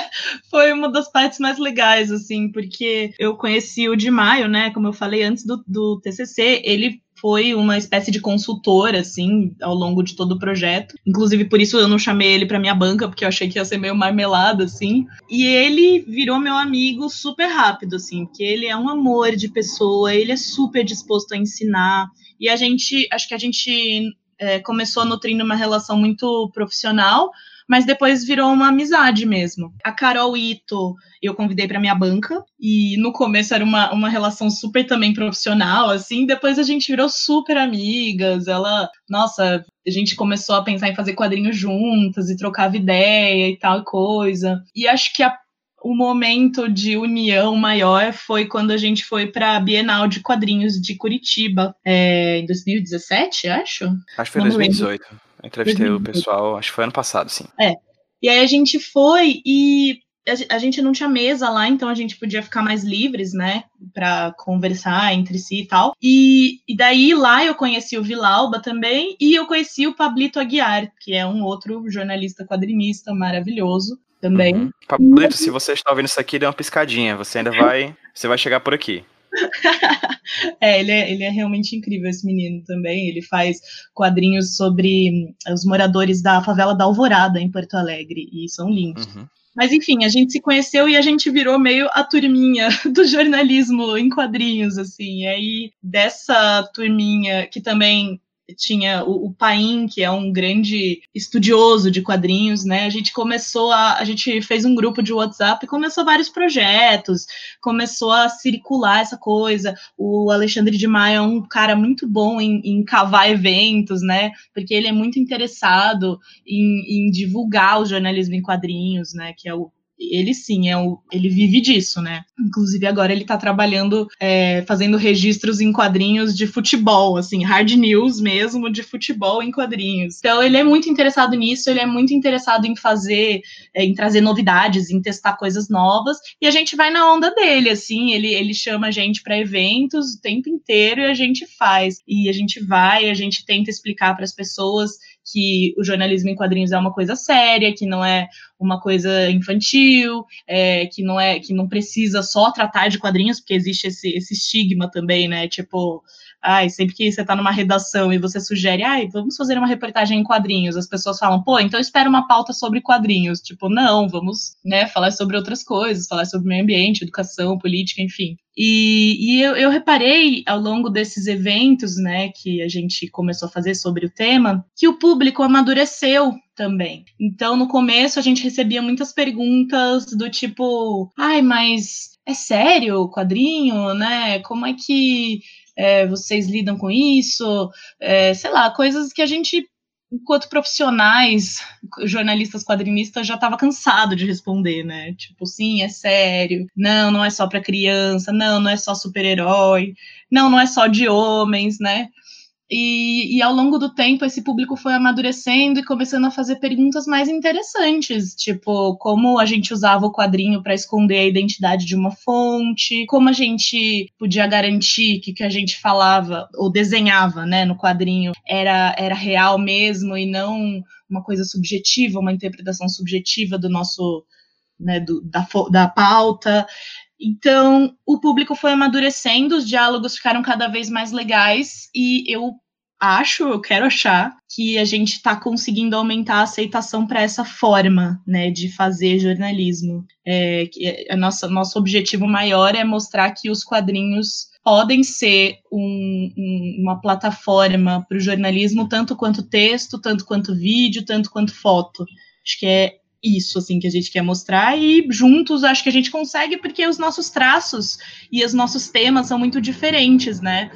foi uma das partes mais legais, assim, porque eu conheci o de Maio, né? Como eu falei antes do, do TCC, ele foi uma espécie de consultor, assim, ao longo de todo o projeto. Inclusive, por isso eu não chamei ele para minha banca, porque eu achei que ia ser meio marmelada, assim. E ele virou meu amigo super rápido, assim, porque ele é um amor de pessoa, ele é super disposto a ensinar. E a gente, acho que a gente é, começou nutrindo uma relação muito profissional, mas depois virou uma amizade mesmo. A Carol Ito eu convidei para minha banca, e no começo era uma, uma relação super também profissional, assim, depois a gente virou super amigas, ela, nossa, a gente começou a pensar em fazer quadrinhos juntas e trocava ideia e tal coisa. E acho que a o momento de união maior foi quando a gente foi para a Bienal de Quadrinhos de Curitiba, é, em 2017, acho. Acho que foi Não 2018. Eu entrevistei 2018. o pessoal, acho que foi ano passado, sim. É. E aí a gente foi e a gente não tinha mesa lá, então a gente podia ficar mais livres, né, para conversar entre si e tal. E, e daí lá eu conheci o Vilauba também e eu conheci o Pablito Aguiar, que é um outro jornalista quadrinista maravilhoso também. Uhum. Pablito, se você está ouvindo isso aqui, dê uma piscadinha, você ainda vai, você vai chegar por aqui. é, ele é, ele é realmente incrível, esse menino também. Ele faz quadrinhos sobre os moradores da favela da Alvorada, em Porto Alegre, e são lindos. Uhum. Mas enfim, a gente se conheceu e a gente virou meio a turminha do jornalismo em quadrinhos, assim. E aí, dessa turminha que também tinha o, o Paim, que é um grande estudioso de quadrinhos, né? A gente começou a. A gente fez um grupo de WhatsApp e começou vários projetos, começou a circular essa coisa. O Alexandre de Maia é um cara muito bom em, em cavar eventos, né? Porque ele é muito interessado em, em divulgar o jornalismo em quadrinhos, né? Que é o ele sim, é o, ele vive disso, né? Inclusive agora ele tá trabalhando, é, fazendo registros em quadrinhos de futebol, assim, hard news mesmo, de futebol em quadrinhos. Então ele é muito interessado nisso, ele é muito interessado em fazer, é, em trazer novidades, em testar coisas novas, e a gente vai na onda dele, assim, ele, ele chama a gente para eventos o tempo inteiro e a gente faz. E a gente vai, a gente tenta explicar para as pessoas que o jornalismo em quadrinhos é uma coisa séria, que não é uma coisa infantil, é, que não é que não precisa só tratar de quadrinhos, porque existe esse, esse estigma também, né? Tipo, ai, sempre que você está numa redação e você sugere, ai, vamos fazer uma reportagem em quadrinhos, as pessoas falam, pô, então espera uma pauta sobre quadrinhos. Tipo, não, vamos, né, falar sobre outras coisas, falar sobre meio ambiente, educação, política, enfim. E, e eu, eu, reparei ao longo desses eventos, né, que a gente começou a fazer sobre o tema, que o público amadureceu também. Então, no começo, a gente recebia muitas perguntas do tipo, ai, mas é sério o quadrinho, né? Como é que é, vocês lidam com isso? É, sei lá, coisas que a gente enquanto profissionais, jornalistas quadrinistas, já estava cansado de responder, né? Tipo, sim, é sério. Não, não é só para criança. Não, não é só super-herói. Não, não é só de homens, né? E, e, ao longo do tempo, esse público foi amadurecendo e começando a fazer perguntas mais interessantes, tipo como a gente usava o quadrinho para esconder a identidade de uma fonte, como a gente podia garantir que o que a gente falava ou desenhava né, no quadrinho era, era real mesmo e não uma coisa subjetiva, uma interpretação subjetiva do nosso. Né, do, da, da pauta. Então, o público foi amadurecendo, os diálogos ficaram cada vez mais legais e eu acho, eu quero achar que a gente está conseguindo aumentar a aceitação para essa forma, né, de fazer jornalismo. É, que é, a nossa, nosso objetivo maior é mostrar que os quadrinhos podem ser um, um, uma plataforma para o jornalismo, tanto quanto texto, tanto quanto vídeo, tanto quanto foto. Acho que é isso assim que a gente quer mostrar e juntos acho que a gente consegue porque os nossos traços e os nossos temas são muito diferentes, né?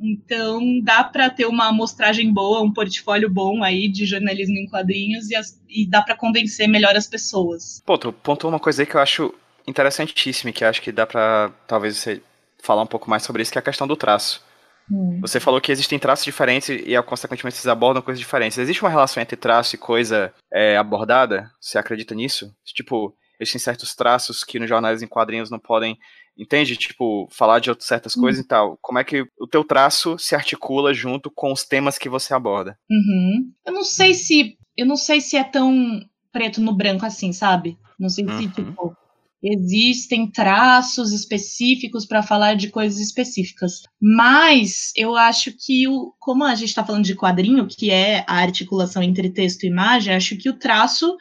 Então dá para ter uma amostragem boa, um portfólio bom aí de jornalismo em quadrinhos e, as, e dá para convencer melhor as pessoas. Pô, tu pontuou uma coisa aí que eu acho interessantíssima que acho que dá para talvez você falar um pouco mais sobre isso, que é a questão do traço. Hum. Você falou que existem traços diferentes e, consequentemente, vocês abordam coisas diferentes. Existe uma relação entre traço e coisa é, abordada? Você acredita nisso? Tipo, existem certos traços que nos jornais em quadrinhos não podem, entende? Tipo, falar de outras certas hum. coisas e tal. Como é que o teu traço se articula junto com os temas que você aborda? Uhum. Eu não sei se, eu não sei se é tão preto no branco assim, sabe? Não sei se, uhum. tipo, existem traços específicos para falar de coisas específicas. Mas eu acho que, o, como a gente está falando de quadrinho, que é a articulação entre texto e imagem, acho que o traço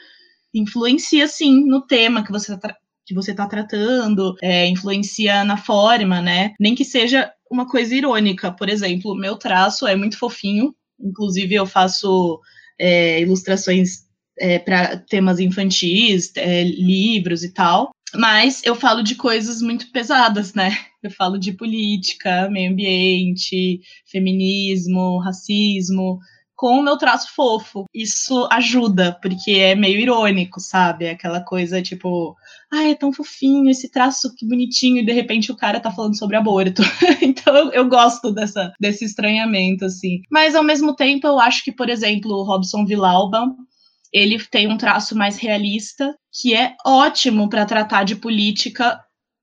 influencia sim no tema que você está que você está tratando, é, influencia na forma, né? Nem que seja uma coisa irônica. Por exemplo, meu traço é muito fofinho, inclusive eu faço é, ilustrações é, para temas infantis, é, livros e tal. Mas eu falo de coisas muito pesadas, né? Eu falo de política, meio ambiente, feminismo, racismo, com o meu traço fofo. Isso ajuda, porque é meio irônico, sabe? Aquela coisa tipo, ai, é tão fofinho esse traço que bonitinho, e de repente o cara tá falando sobre aborto. então eu, eu, gosto dessa, desse estranhamento, assim. Mas ao mesmo tempo, eu acho que, por exemplo, o Robson Villalba ele tem um traço mais realista, que é ótimo para tratar de política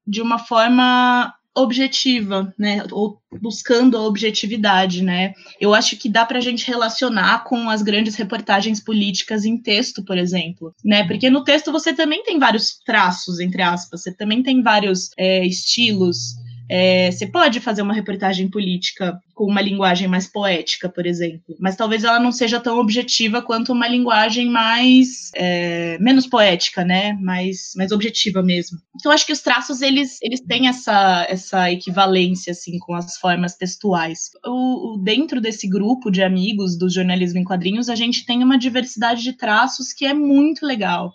de uma forma objetiva, né, ou buscando a objetividade, né. Eu acho que dá para a gente relacionar com as grandes reportagens políticas em texto, por exemplo, né, porque no texto você também tem vários traços, entre aspas, você também tem vários é, estilos, é, você pode fazer uma reportagem política com uma linguagem mais poética, por exemplo, mas talvez ela não seja tão objetiva quanto uma linguagem mais é, menos poética, né? Mais, mais objetiva mesmo. Então acho que os traços eles, eles têm essa, essa equivalência assim com as formas textuais. O, o, dentro desse grupo de amigos do jornalismo em quadrinhos, a gente tem uma diversidade de traços que é muito legal.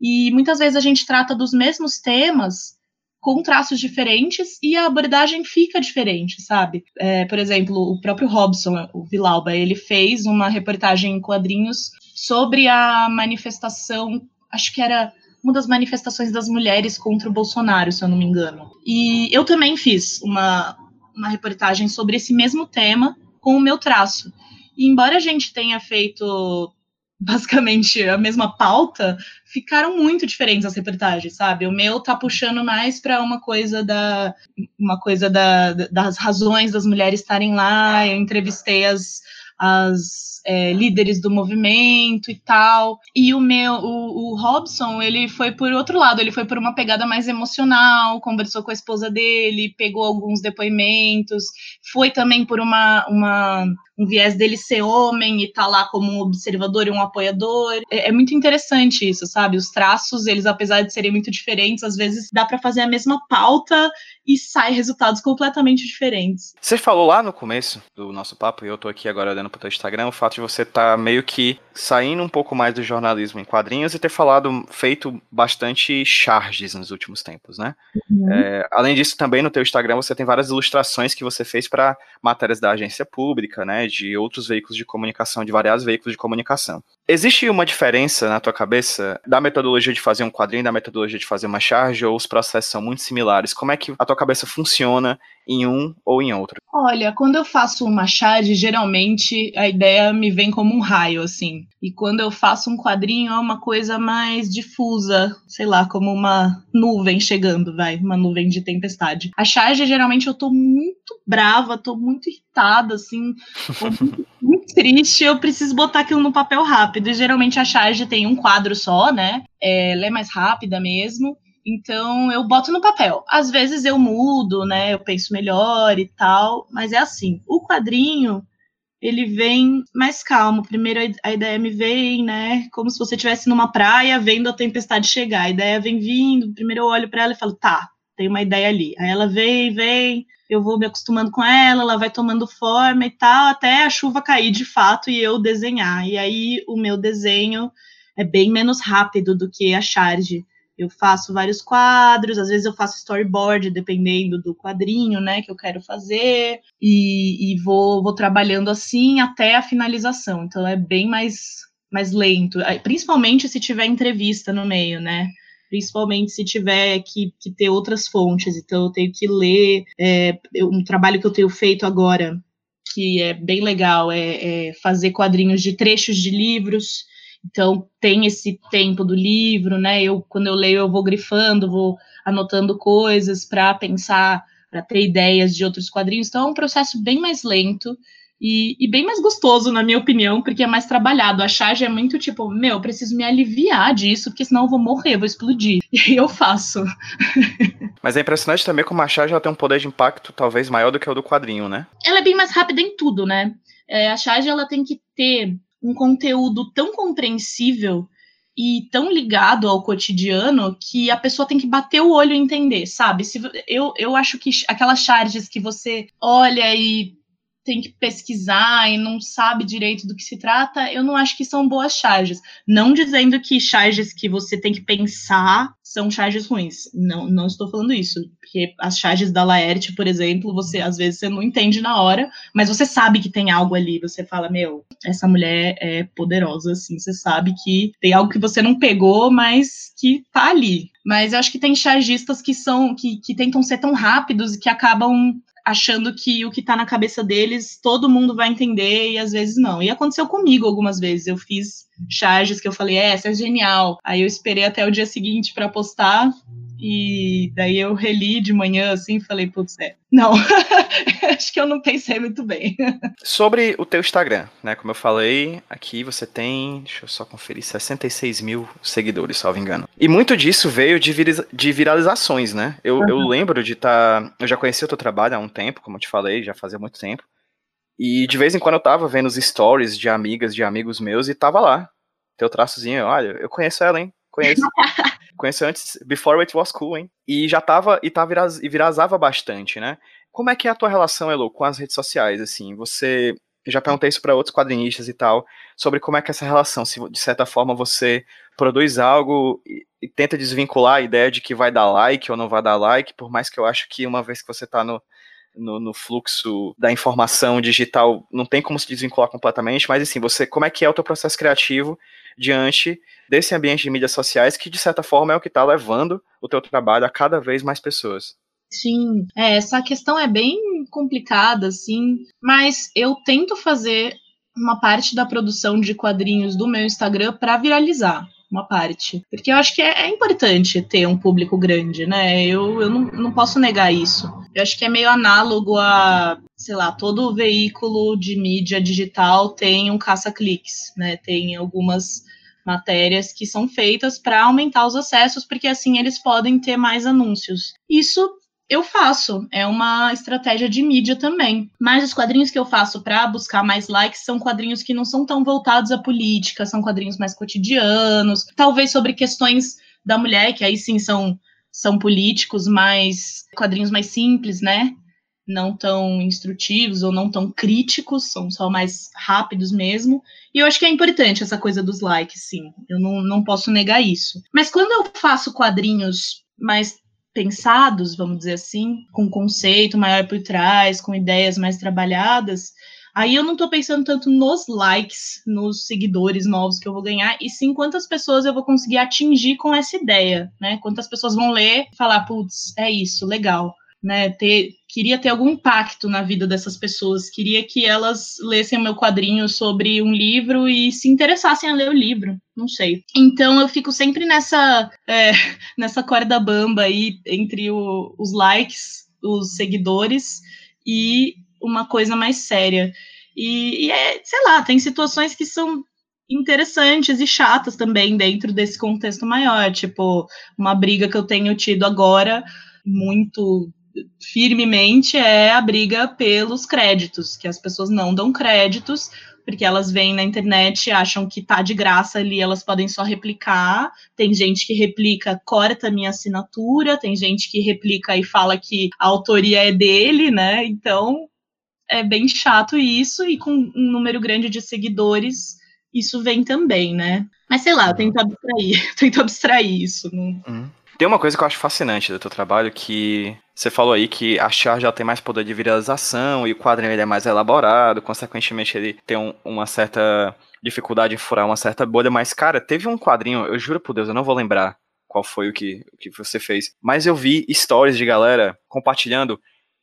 E muitas vezes a gente trata dos mesmos temas com traços diferentes e a abordagem fica diferente, sabe? É, por exemplo, o próprio Robson, o Vilauba, ele fez uma reportagem em quadrinhos sobre a manifestação, acho que era uma das manifestações das mulheres contra o Bolsonaro, se eu não me engano. E eu também fiz uma, uma reportagem sobre esse mesmo tema com o meu traço. E embora a gente tenha feito basicamente a mesma pauta, ficaram muito diferentes as reportagens, sabe? O meu tá puxando mais para uma coisa da uma coisa da, das razões das mulheres estarem lá. Eu entrevistei as, as é, líderes do movimento e tal. E o meu, o, o, Robson, ele foi por outro lado, ele foi por uma pegada mais emocional, conversou com a esposa dele, pegou alguns depoimentos, foi também por uma, uma um viés dele ser homem e tá lá como um observador e um apoiador. É, é muito interessante isso, sabe? Os traços, eles, apesar de serem muito diferentes, às vezes dá para fazer a mesma pauta e sai resultados completamente diferentes. Você falou lá no começo do nosso papo, e eu tô aqui agora olhando pro teu Instagram, o fato de você estar tá meio que saindo um pouco mais do jornalismo em quadrinhos e ter falado, feito bastante charges nos últimos tempos, né? Uhum. É, além disso, também no teu Instagram você tem várias ilustrações que você fez para matérias da agência pública, né? De outros veículos de comunicação, de variados veículos de comunicação. Existe uma diferença na tua cabeça da metodologia de fazer um quadrinho, da metodologia de fazer uma charge, ou os processos são muito similares? Como é que a tua cabeça funciona em um ou em outro? Olha, quando eu faço uma charge, geralmente a ideia me vem como um raio, assim. E quando eu faço um quadrinho, é uma coisa mais difusa, sei lá, como uma nuvem chegando, vai, uma nuvem de tempestade. A charge, geralmente, eu tô muito brava, tô muito irritada, assim, muito, muito triste, eu preciso botar aquilo no papel rápido. E geralmente a charge tem um quadro só, né? É, ela é mais rápida mesmo. Então eu boto no papel. Às vezes eu mudo, né? Eu penso melhor e tal, mas é assim. O quadrinho ele vem mais calmo. Primeiro a ideia me vem, né? Como se você estivesse numa praia vendo a tempestade chegar. A ideia vem vindo. Primeiro eu olho para ela e falo, tá, tem uma ideia ali. Aí ela vem, vem. Eu vou me acostumando com ela, ela vai tomando forma e tal, até a chuva cair de fato e eu desenhar. E aí o meu desenho é bem menos rápido do que a charge. Eu faço vários quadros, às vezes eu faço storyboard, dependendo do quadrinho, né, que eu quero fazer, e, e vou, vou trabalhando assim até a finalização. Então é bem mais, mais lento, principalmente se tiver entrevista no meio, né? Principalmente se tiver que, que ter outras fontes. Então eu tenho que ler. É, um trabalho que eu tenho feito agora, que é bem legal, é, é fazer quadrinhos de trechos de livros então tem esse tempo do livro, né? Eu quando eu leio eu vou grifando, vou anotando coisas para pensar, para ter ideias de outros quadrinhos. Então é um processo bem mais lento e, e, bem mais gostoso, na minha opinião, porque é mais trabalhado. A charge é muito tipo, meu, eu preciso me aliviar disso, porque senão eu vou morrer, vou explodir. E aí eu faço. Mas é impressionante também como a charge ela tem um poder de impacto talvez maior do que o do quadrinho, né? Ela é bem mais rápida em tudo, né? É, a charge ela tem que ter um conteúdo tão compreensível e tão ligado ao cotidiano que a pessoa tem que bater o olho e entender, sabe? Se, eu, eu acho que aquelas charges que você olha e tem que pesquisar e não sabe direito do que se trata, eu não acho que são boas charges. Não dizendo que charges que você tem que pensar são charges ruins. Não, não estou falando isso. Porque as charges da Laerte, por exemplo, você às vezes você não entende na hora, mas você sabe que tem algo ali. Você fala, meu, essa mulher é poderosa, assim. Você sabe que tem algo que você não pegou, mas que tá ali. Mas eu acho que tem chargistas que são que, que tentam ser tão rápidos e que acabam achando que o que tá na cabeça deles todo mundo vai entender e às vezes não. E aconteceu comigo algumas vezes. Eu fiz charges que eu falei, é, essa é genial. Aí eu esperei até o dia seguinte para postar e daí eu reli de manhã assim e falei, putz, é. Não, acho que eu não pensei muito bem. Sobre o teu Instagram, né? Como eu falei, aqui você tem, deixa eu só conferir, 66 mil seguidores, salvo engano. E muito disso veio de, de viralizações, né? Eu, uhum. eu lembro de estar. Tá, eu já conheci o teu trabalho há um tempo, como eu te falei, já fazia muito tempo. E de vez em quando eu tava vendo os stories de amigas, de amigos meus, e tava lá. Teu traçozinho, olha, eu conheço ela, hein? Conheço. conheço antes, before it was cool, hein? E já tava, e, tá viraz, e virazava bastante, né? Como é que é a tua relação, Elo, com as redes sociais, assim? Você, já perguntei isso para outros quadrinistas e tal, sobre como é que é essa relação, se de certa forma você produz algo e, e tenta desvincular a ideia de que vai dar like ou não vai dar like, por mais que eu acho que uma vez que você tá no, no, no, fluxo da informação digital, não tem como se desvincular completamente, mas assim, você, como é que é o teu processo criativo diante desse ambiente de mídias sociais que, de certa forma, é o que está levando o teu trabalho a cada vez mais pessoas. Sim, é, essa questão é bem complicada, assim, mas eu tento fazer uma parte da produção de quadrinhos do meu Instagram para viralizar uma parte. Porque eu acho que é, é, importante ter um público grande, né? Eu, eu não, não posso negar isso. Eu acho que é meio análogo a, sei lá, todo veículo de mídia digital tem um caça-cliques, né? Tem algumas matérias que são feitas para aumentar os acessos, porque assim eles podem ter mais anúncios. Isso eu faço, é uma estratégia de mídia também. Mas os quadrinhos que eu faço para buscar mais likes são quadrinhos que não são tão voltados à política, são quadrinhos mais cotidianos, talvez sobre questões da mulher, que aí sim são, são políticos, mas quadrinhos mais simples, né? Não tão instrutivos ou não tão críticos, são só mais rápidos mesmo. E eu acho que é importante essa coisa dos likes, sim. Eu não, não posso negar isso. Mas quando eu faço quadrinhos mais pensados, vamos dizer assim, com conceito maior por trás, com ideias mais trabalhadas, Aí eu não tô pensando tanto nos likes, nos seguidores novos que eu vou ganhar, e sim quantas pessoas eu vou conseguir atingir com essa ideia, né? Quantas pessoas vão ler e falar, putz, é isso, legal. Né, ter, queria ter algum impacto na vida dessas pessoas, queria que elas lessem o meu quadrinho sobre um livro e se interessassem a ler o livro, não sei. Então eu fico sempre nessa é, nessa corda bamba aí entre o, os likes, os seguidores e uma coisa mais séria. E, e é, sei lá, tem situações que são interessantes e chatas também dentro desse contexto maior, tipo, uma briga que eu tenho tido agora muito firmemente é a briga pelos créditos, que as pessoas não dão créditos, porque elas vêm na internet, acham que tá de graça ali, elas podem só replicar. Tem gente que replica, corta minha assinatura, tem gente que replica e fala que a autoria é dele, né? Então, é bem chato isso, e com um número grande de seguidores, isso vem também, né? Mas sei lá, eu tento abstrair, tento abstrair isso. Uhum. Tem uma coisa que eu acho fascinante do teu trabalho, que você falou aí que a char já tem mais poder de viralização e o quadrinho ele é mais elaborado, consequentemente ele tem um, uma certa dificuldade em furar uma certa bolha, mas cara, teve um quadrinho, eu juro por Deus, eu não vou lembrar qual foi o que, o que você fez, mas eu vi stories de galera compartilhando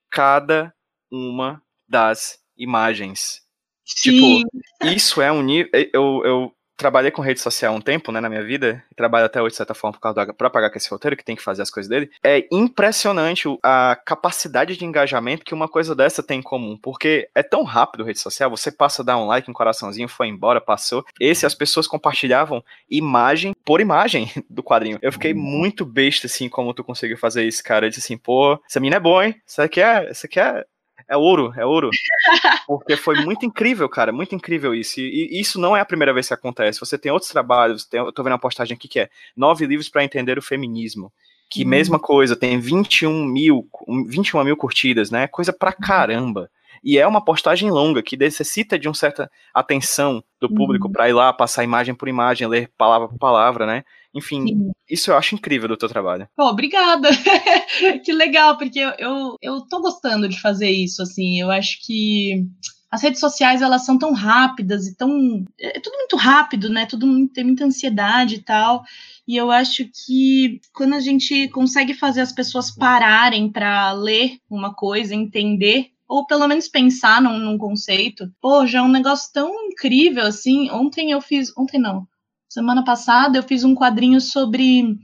cada uma das imagens. Sim. Tipo, isso é um nível. Eu, eu trabalhei com rede social um tempo, né, na minha vida, e trabalho até hoje, de certa forma, por causa do próprio HQ Roteiro, que tem que fazer as coisas dele. É impressionante a capacidade de engajamento que uma coisa dessa tem em comum, porque é tão rápido rede social, você passa a dar um like, um coraçãozinho, foi embora, passou. Esse, as pessoas compartilhavam imagem por imagem do quadrinho. Eu fiquei muito besta, assim, como tu conseguiu fazer isso, cara. Eu disse assim, pô, essa mina é boa, hein? Isso aqui é, isso aqui é é ouro, é ouro. Porque foi muito incrível, cara, muito incrível isso. E, e, isso não é a primeira vez que acontece. Você tem outros trabalhos, tem, eu tô vendo uma postagem aqui que é nove livros para entender o feminismo. Que hum. mesma coisa, tem 21 mil, 21 mil curtidas, né? Coisa pra uhum. caramba. E é uma postagem longa que necessita de uma certa atenção do público uhum. para ir lá, passar imagem por imagem, ler palavra por palavra, né? Enfim, Sim. isso eu acho incrível do teu trabalho. Pô, obrigada. que legal, porque eu, eu, eu tô gostando de fazer isso, assim. Eu acho que as redes sociais elas são tão rápidas e tão é tudo muito rápido, né? Tudo muito, tem muita ansiedade e tal. E eu acho que quando a gente consegue fazer as pessoas pararem para ler uma coisa, entender ou pelo menos pensar num, num conceito, pô, já é um negócio tão incrível assim. Ontem eu fiz, ontem não, Semana passada eu fiz um quadrinho sobre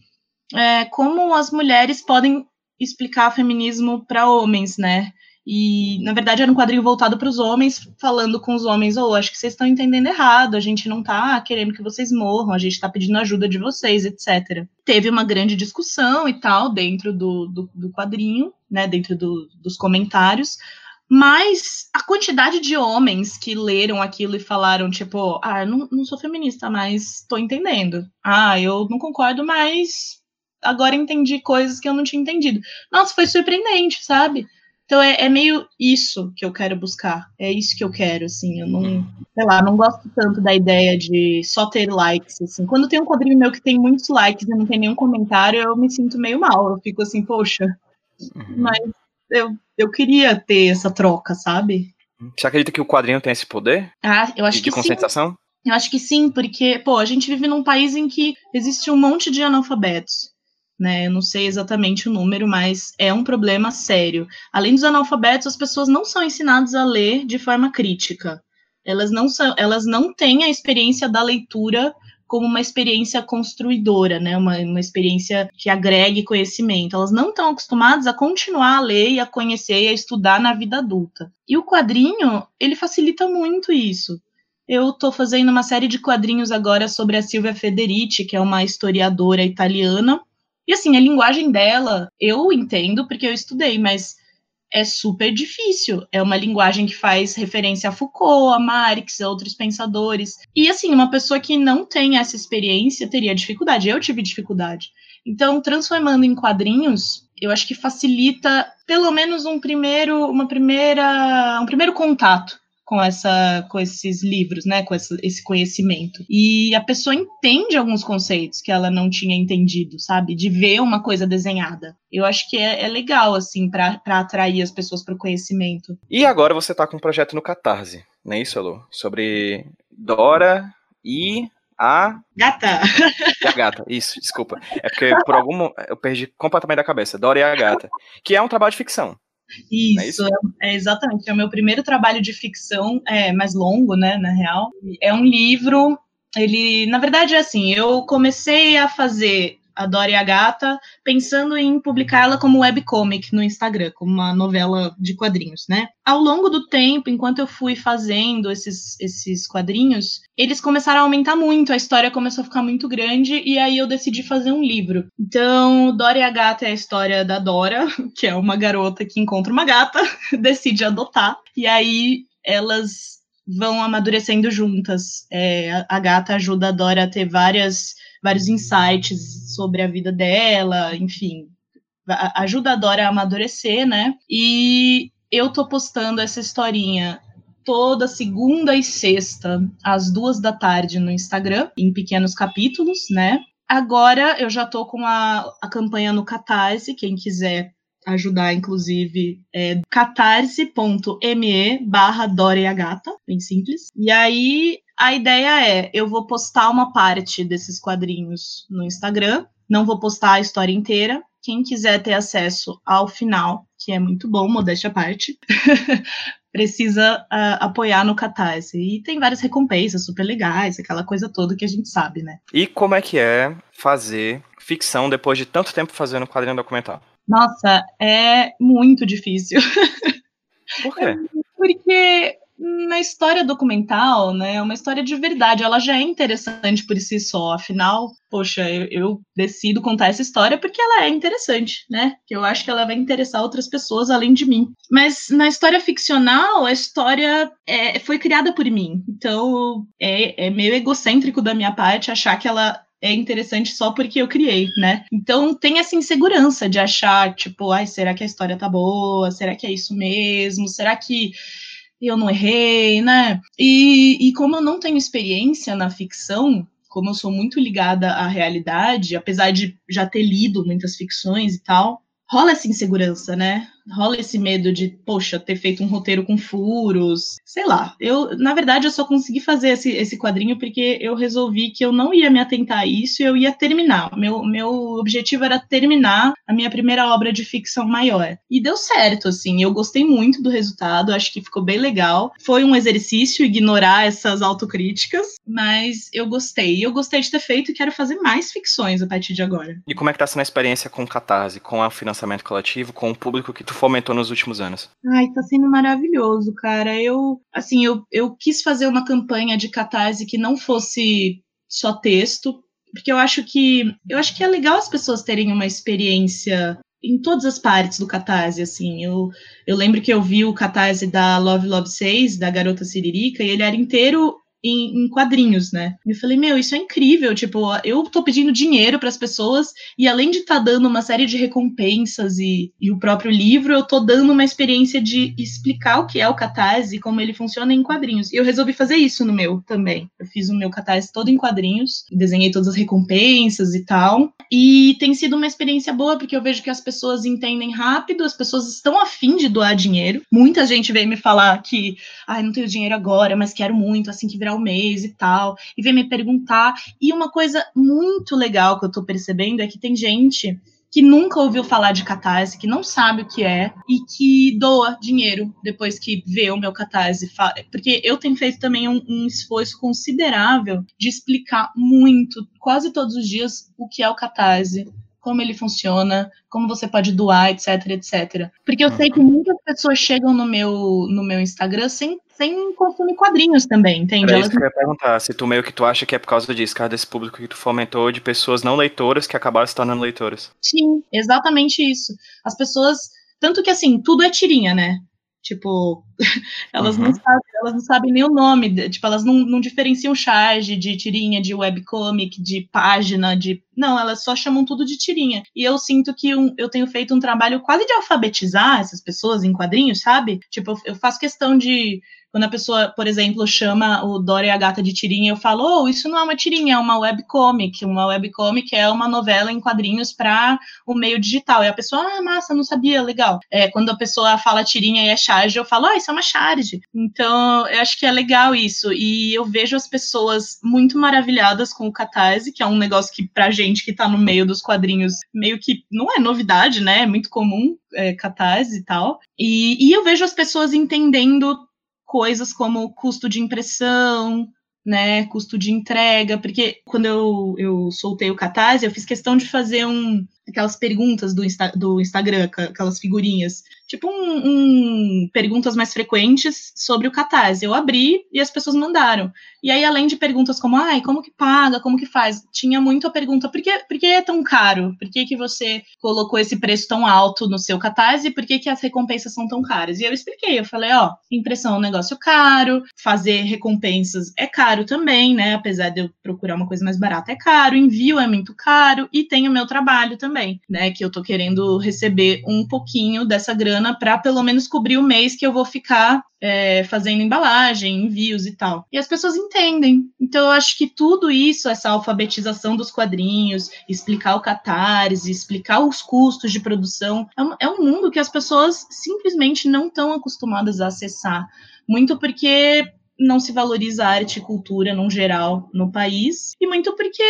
é, como as mulheres podem explicar feminismo para homens, né? E, na verdade, era um quadrinho voltado para os homens, falando com os homens: oh, acho que vocês estão entendendo errado, a gente não está querendo que vocês morram, a gente está pedindo ajuda de vocês, etc. Teve uma grande discussão e tal dentro do, do, do quadrinho, né? Dentro do, dos comentários. Mas a quantidade de homens que leram aquilo e falaram, tipo, ah, eu não, não sou feminista, mas tô entendendo. Ah, eu não concordo, mas agora entendi coisas que eu não tinha entendido. Nossa, foi surpreendente, sabe? Então é, é, meio isso que eu quero buscar. É isso que eu quero, assim. Eu não, sei lá, não gosto tanto da ideia de só ter likes, assim. Quando tem um quadrinho meu que tem muitos likes e não tem nenhum comentário, eu me sinto meio mal. Eu fico assim, poxa. Uhum. Mas eu, eu queria ter essa troca, sabe? Você acredita que o quadrinho tem esse poder? Ah, eu acho de, que de conscientização? Sim. Eu acho que sim, porque, pô, a gente vive num país em que existe um monte de analfabetos. Né, eu não sei exatamente o número, mas é um problema sério. Além dos analfabetos, as pessoas não são ensinadas a ler de forma crítica. Elas não, são, elas não têm a experiência da leitura como uma experiência construidora, né? Uma, uma experiência que agregue conhecimento. Elas não estão acostumadas a continuar a ler e a conhecer e a estudar na vida adulta. E o quadrinho, ele facilita muito isso. Eu estou fazendo uma série de quadrinhos agora sobre a Silvia Federici, que é uma historiadora italiana, E assim, a linguagem dela, eu entendo porque eu estudei, mas é super difícil. É uma linguagem que faz referência a Foucault, a Marx, a outros pensadores. E assim, uma pessoa que não tem essa experiência teria dificuldade. Eu tive dificuldade. Então, transformando em quadrinhos, eu acho que facilita pelo menos um primeiro, uma primeira, um primeiro contato com essa com esses livros, né, com essa, esse conhecimento. E a pessoa entende alguns conceitos que ela não tinha entendido, sabe? De ver uma coisa desenhada. Eu acho que é, é legal assim para atrair as pessoas para o conhecimento. E agora você está com um projeto no Catarse, não é isso, Alô? Sobre Dora e a. Gata! E a gata, isso, desculpa. É porque por algum. Eu perdi completamente da cabeça. Dora e a gata. Que é um trabalho de ficção. Isso, é, isso? é, exatamente. É o meu primeiro trabalho de ficção, é mais longo, né, na real. É um livro. Ele, na verdade, é assim. Eu comecei a fazer a Dora e a Gata, pensando em publicá-la como webcomic no Instagram, como uma novela de quadrinhos, né? Ao longo do tempo, enquanto eu fui fazendo esses, esses quadrinhos, eles começaram a aumentar muito, a história começou a ficar muito grande, e aí eu decidi fazer um livro. Então, Dora e a Gata é a história da Dora, que é uma garota que encontra uma gata, decide adotar, e aí elas vão amadurecendo juntas. É, a, gata ajuda a Dora a ter várias vários insights sobre a vida dela, enfim, ajuda a Dora a amadurecer, né? E eu tô postando essa historinha toda segunda e sexta, às duas da tarde, no Instagram, em pequenos capítulos, né? Agora eu já tô com a, a campanha no Catarse, quem quiser ajudar, inclusive, é catarse.me barra Dora Gata, bem simples. E aí a ideia é, eu vou postar uma parte desses quadrinhos no Instagram, não vou postar a história inteira. Quem quiser ter acesso ao final, que é muito bom, modéstia à parte, precisa uh, apoiar no Catarse. E tem várias recompensas super legais, aquela coisa toda que a gente sabe, né? E como é que é fazer ficção depois de tanto tempo fazendo quadrinho documental? Nossa, é muito difícil. Por quê? É porque na história documental, né, é uma história de verdade, ela já é interessante por si só, afinal, poxa, eu, eu, decido contar essa história porque ela é interessante, né, que eu acho que ela vai interessar outras pessoas além de mim. Mas na história ficcional, a história é, foi criada por mim, então é, é meio egocêntrico da minha parte achar que ela é interessante só porque eu criei, né? Então tem essa insegurança de achar, tipo, ai, será que a história tá boa? Será que é isso mesmo? Será que eu não errei, né? E, e como eu não tenho experiência na ficção, como eu sou muito ligada à realidade, apesar de já ter lido muitas ficções e tal, rola essa insegurança, né? Rola esse medo de, poxa, ter feito um roteiro com furos, sei lá. Eu, na verdade, eu só consegui fazer esse, esse quadrinho porque eu resolvi que eu não ia me atentar a isso e eu ia terminar. Meu, meu objetivo era terminar a minha primeira obra de ficção maior. E deu certo, assim. Eu gostei muito do resultado, acho que ficou bem legal. Foi um exercício ignorar essas autocríticas, mas eu gostei. Eu gostei de ter feito e quero fazer mais ficções a partir de agora. E como é que tá sendo a experiência com o Catarse, com o financiamento coletivo, com o público que tu fomentou nos últimos anos? Ai, tá sendo maravilhoso, cara. Eu, assim, eu, eu quis fazer uma campanha de catarse que não fosse só texto, porque eu acho que eu acho que é legal as pessoas terem uma experiência em todas as partes do Catarse, assim, eu, eu lembro que eu vi o Catarse da Love Love 6, da Garota Siririca, e ele era inteiro em, em, quadrinhos, né? Eu falei, meu, isso é incrível. Tipo, eu tô pedindo dinheiro para as pessoas e além de estar tá dando uma série de recompensas e, e, o próprio livro, eu tô dando uma experiência de explicar o que é o Catarse e como ele funciona em quadrinhos. E eu resolvi fazer isso no meu também. Eu fiz o meu Catarse todo em quadrinhos, desenhei todas as recompensas e tal. E tem sido uma experiência boa porque eu vejo que as pessoas entendem rápido, as pessoas estão afim de doar dinheiro. Muita gente veio me falar que, ai, ah, não tenho dinheiro agora, mas quero muito, assim que virar o mês e tal, e vem me perguntar. E uma coisa muito legal que eu tô percebendo é que tem gente que nunca ouviu falar de catarse, que não sabe o que é e que doa dinheiro depois que vê o meu catarse. Porque eu tenho feito também um, um, esforço considerável de explicar muito, quase todos os dias, o que é o catarse como ele funciona, como você pode doar, etc, etc. Porque eu sei que uhum. muitas pessoas chegam no meu, no meu Instagram sem, sem consumir quadrinhos também, entende? É isso que eu ia perguntar, se tu meio que tu acha que é por causa disso, causa desse público que tu fomentou de pessoas não leitoras que acabaram se tornando leitoras. Sim, exatamente isso. As pessoas, tanto que assim, tudo é tirinha, né? Tipo, elas, uhum. não sabem, elas não sabem nem o nome, tipo, elas não, não diferenciam charge de tirinha, de webcomic, de página, de. Não, elas só chamam tudo de tirinha. E eu sinto que um, eu tenho feito um trabalho quase de alfabetizar essas pessoas em quadrinhos, sabe? Tipo, eu, eu faço questão de quando a pessoa, por exemplo, chama o Dora e a Gata de tirinha, eu falo, oh, isso não é uma tirinha, é uma webcomic. Uma webcomic é uma novela em quadrinhos para o meio digital. E a pessoa, ah, massa, não sabia, legal. É, quando a pessoa fala tirinha e é charge, eu falo, ah, isso é uma charge. Então, eu acho que é legal isso. E eu vejo as pessoas muito maravilhadas com o Catarse, que é um negócio que, pra gente que tá no meio dos quadrinhos, meio que não é novidade, né? É muito comum, é, Catarse e tal. E, e eu vejo as pessoas entendendo coisas como custo de impressão, né, custo de entrega, porque quando eu, eu soltei o Catarse, eu fiz questão de fazer um, aquelas perguntas do, Insta, do Instagram, aquelas figurinhas. Tipo um, um, perguntas mais frequentes sobre o Catarse. Eu abri e as pessoas mandaram. E aí, além de perguntas como, ai, como que paga, como que faz? Tinha muito a pergunta, por que, por que é tão caro? Por que, que você colocou esse preço tão alto no seu Catarse? Por que, que as recompensas são tão caras? E eu expliquei, eu falei, ó, impressão é um negócio caro, fazer recompensas é caro também, né? Apesar de eu procurar uma coisa mais barata, é caro, envio é muito caro, e tem o meu trabalho também, né? Que eu tô querendo receber um pouquinho dessa grana para pelo menos cobrir o mês que eu vou ficar é, fazendo embalagem, envios e tal. E as pessoas entendem. Então eu acho que tudo isso, essa alfabetização dos quadrinhos, explicar o catarse, explicar os custos de produção, é um, é um mundo que as pessoas simplesmente não estão acostumadas a acessar. Muito porque não se valoriza arte e cultura no geral no país, e muito porque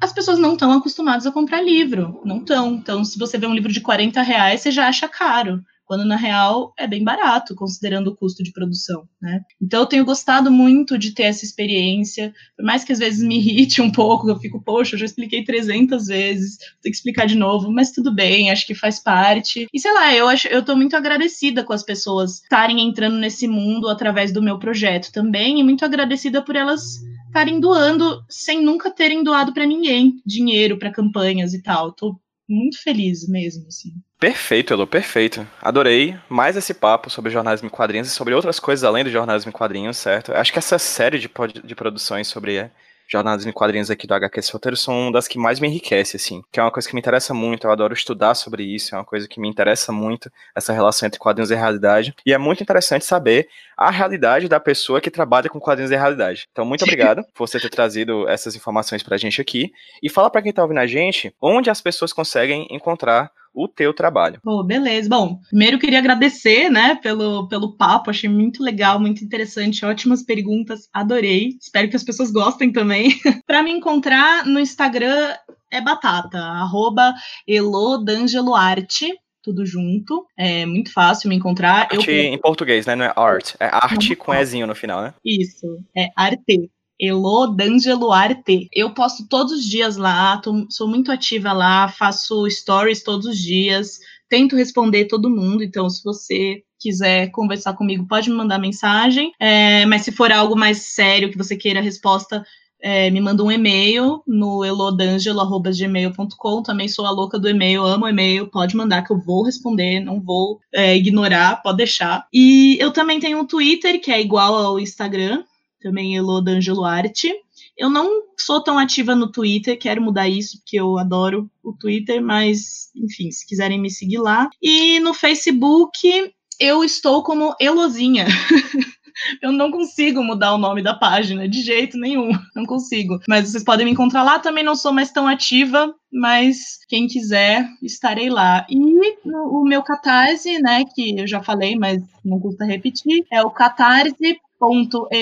as pessoas não estão acostumadas a comprar livro, não estão. Então, se você vê um livro de 40 reais, você já acha caro quando na real é bem barato, considerando o custo de produção, né? Então eu tenho gostado muito de ter essa experiência, por mais que às vezes me irrite um pouco, eu fico, poxa, eu já expliquei 300 vezes, tenho que explicar de novo, mas tudo bem, acho que faz parte. E sei lá, eu acho, eu tô muito agradecida com as pessoas estarem entrando nesse mundo através do meu projeto também, e muito agradecida por elas estarem doando sem nunca terem doado para ninguém dinheiro para campanhas e tal. Tô muito feliz mesmo, assim. Perfeito, Elo, perfeito. Adorei mais esse papo sobre jornalismo em quadrinhos e sobre outras coisas além do jornalismo em quadrinhos, certo? Acho que essa série de, de produções sobre jornalismo em quadrinhos aqui do HQS Roteiro são uma das que mais me enriquece, assim, que é uma coisa que me interessa muito, eu adoro estudar sobre isso, é uma coisa que me interessa muito, essa relação entre quadrinhos e realidade, e é muito interessante saber a realidade da pessoa que trabalha com quadrinhos e realidade. Então, muito obrigado por você ter trazido essas informações pra gente aqui, e fala para quem tá ouvindo a gente, onde as pessoas conseguem encontrar o teu trabalho. Pô, beleza. Bom, primeiro eu queria agradecer, né, pelo, pelo papo, achei muito legal, muito interessante, ótimas perguntas, adorei. Espero que as pessoas gostem também. Para me encontrar no Instagram é batata, arroba elodangeloarte, tudo junto. É muito fácil me encontrar. Arte eu... em português, né? Não é art. É arte com Ezinho no final, né? Isso, é arte. Elo D'Angelo Arte. Eu posto todos os dias lá, tô, sou muito ativa lá, faço stories todos os dias, tento responder todo mundo, então se você quiser conversar comigo, pode me mandar mensagem, é, mas se for algo mais sério, que você queira resposta, é, me manda um e-mail no elodangelo.gmail.com. Também sou a louca do e-mail, amo e-mail, pode mandar que eu vou responder, não vou é, ignorar, pode deixar. E eu também tenho um Twitter, que é igual ao Instagram, também Elo D'Angelo Arte. Eu não sou tão ativa no Twitter, quero mudar isso, porque eu adoro o Twitter, mas, enfim, se quiserem me seguir lá. E no Facebook, eu estou como Elozinha. eu não consigo mudar o nome da página, de jeito nenhum, não consigo. Mas vocês podem me encontrar lá, também não sou mais tão ativa, mas quem quiser, estarei lá. E o meu catarse, né, que eu já falei, mas não custa repetir, é o catarse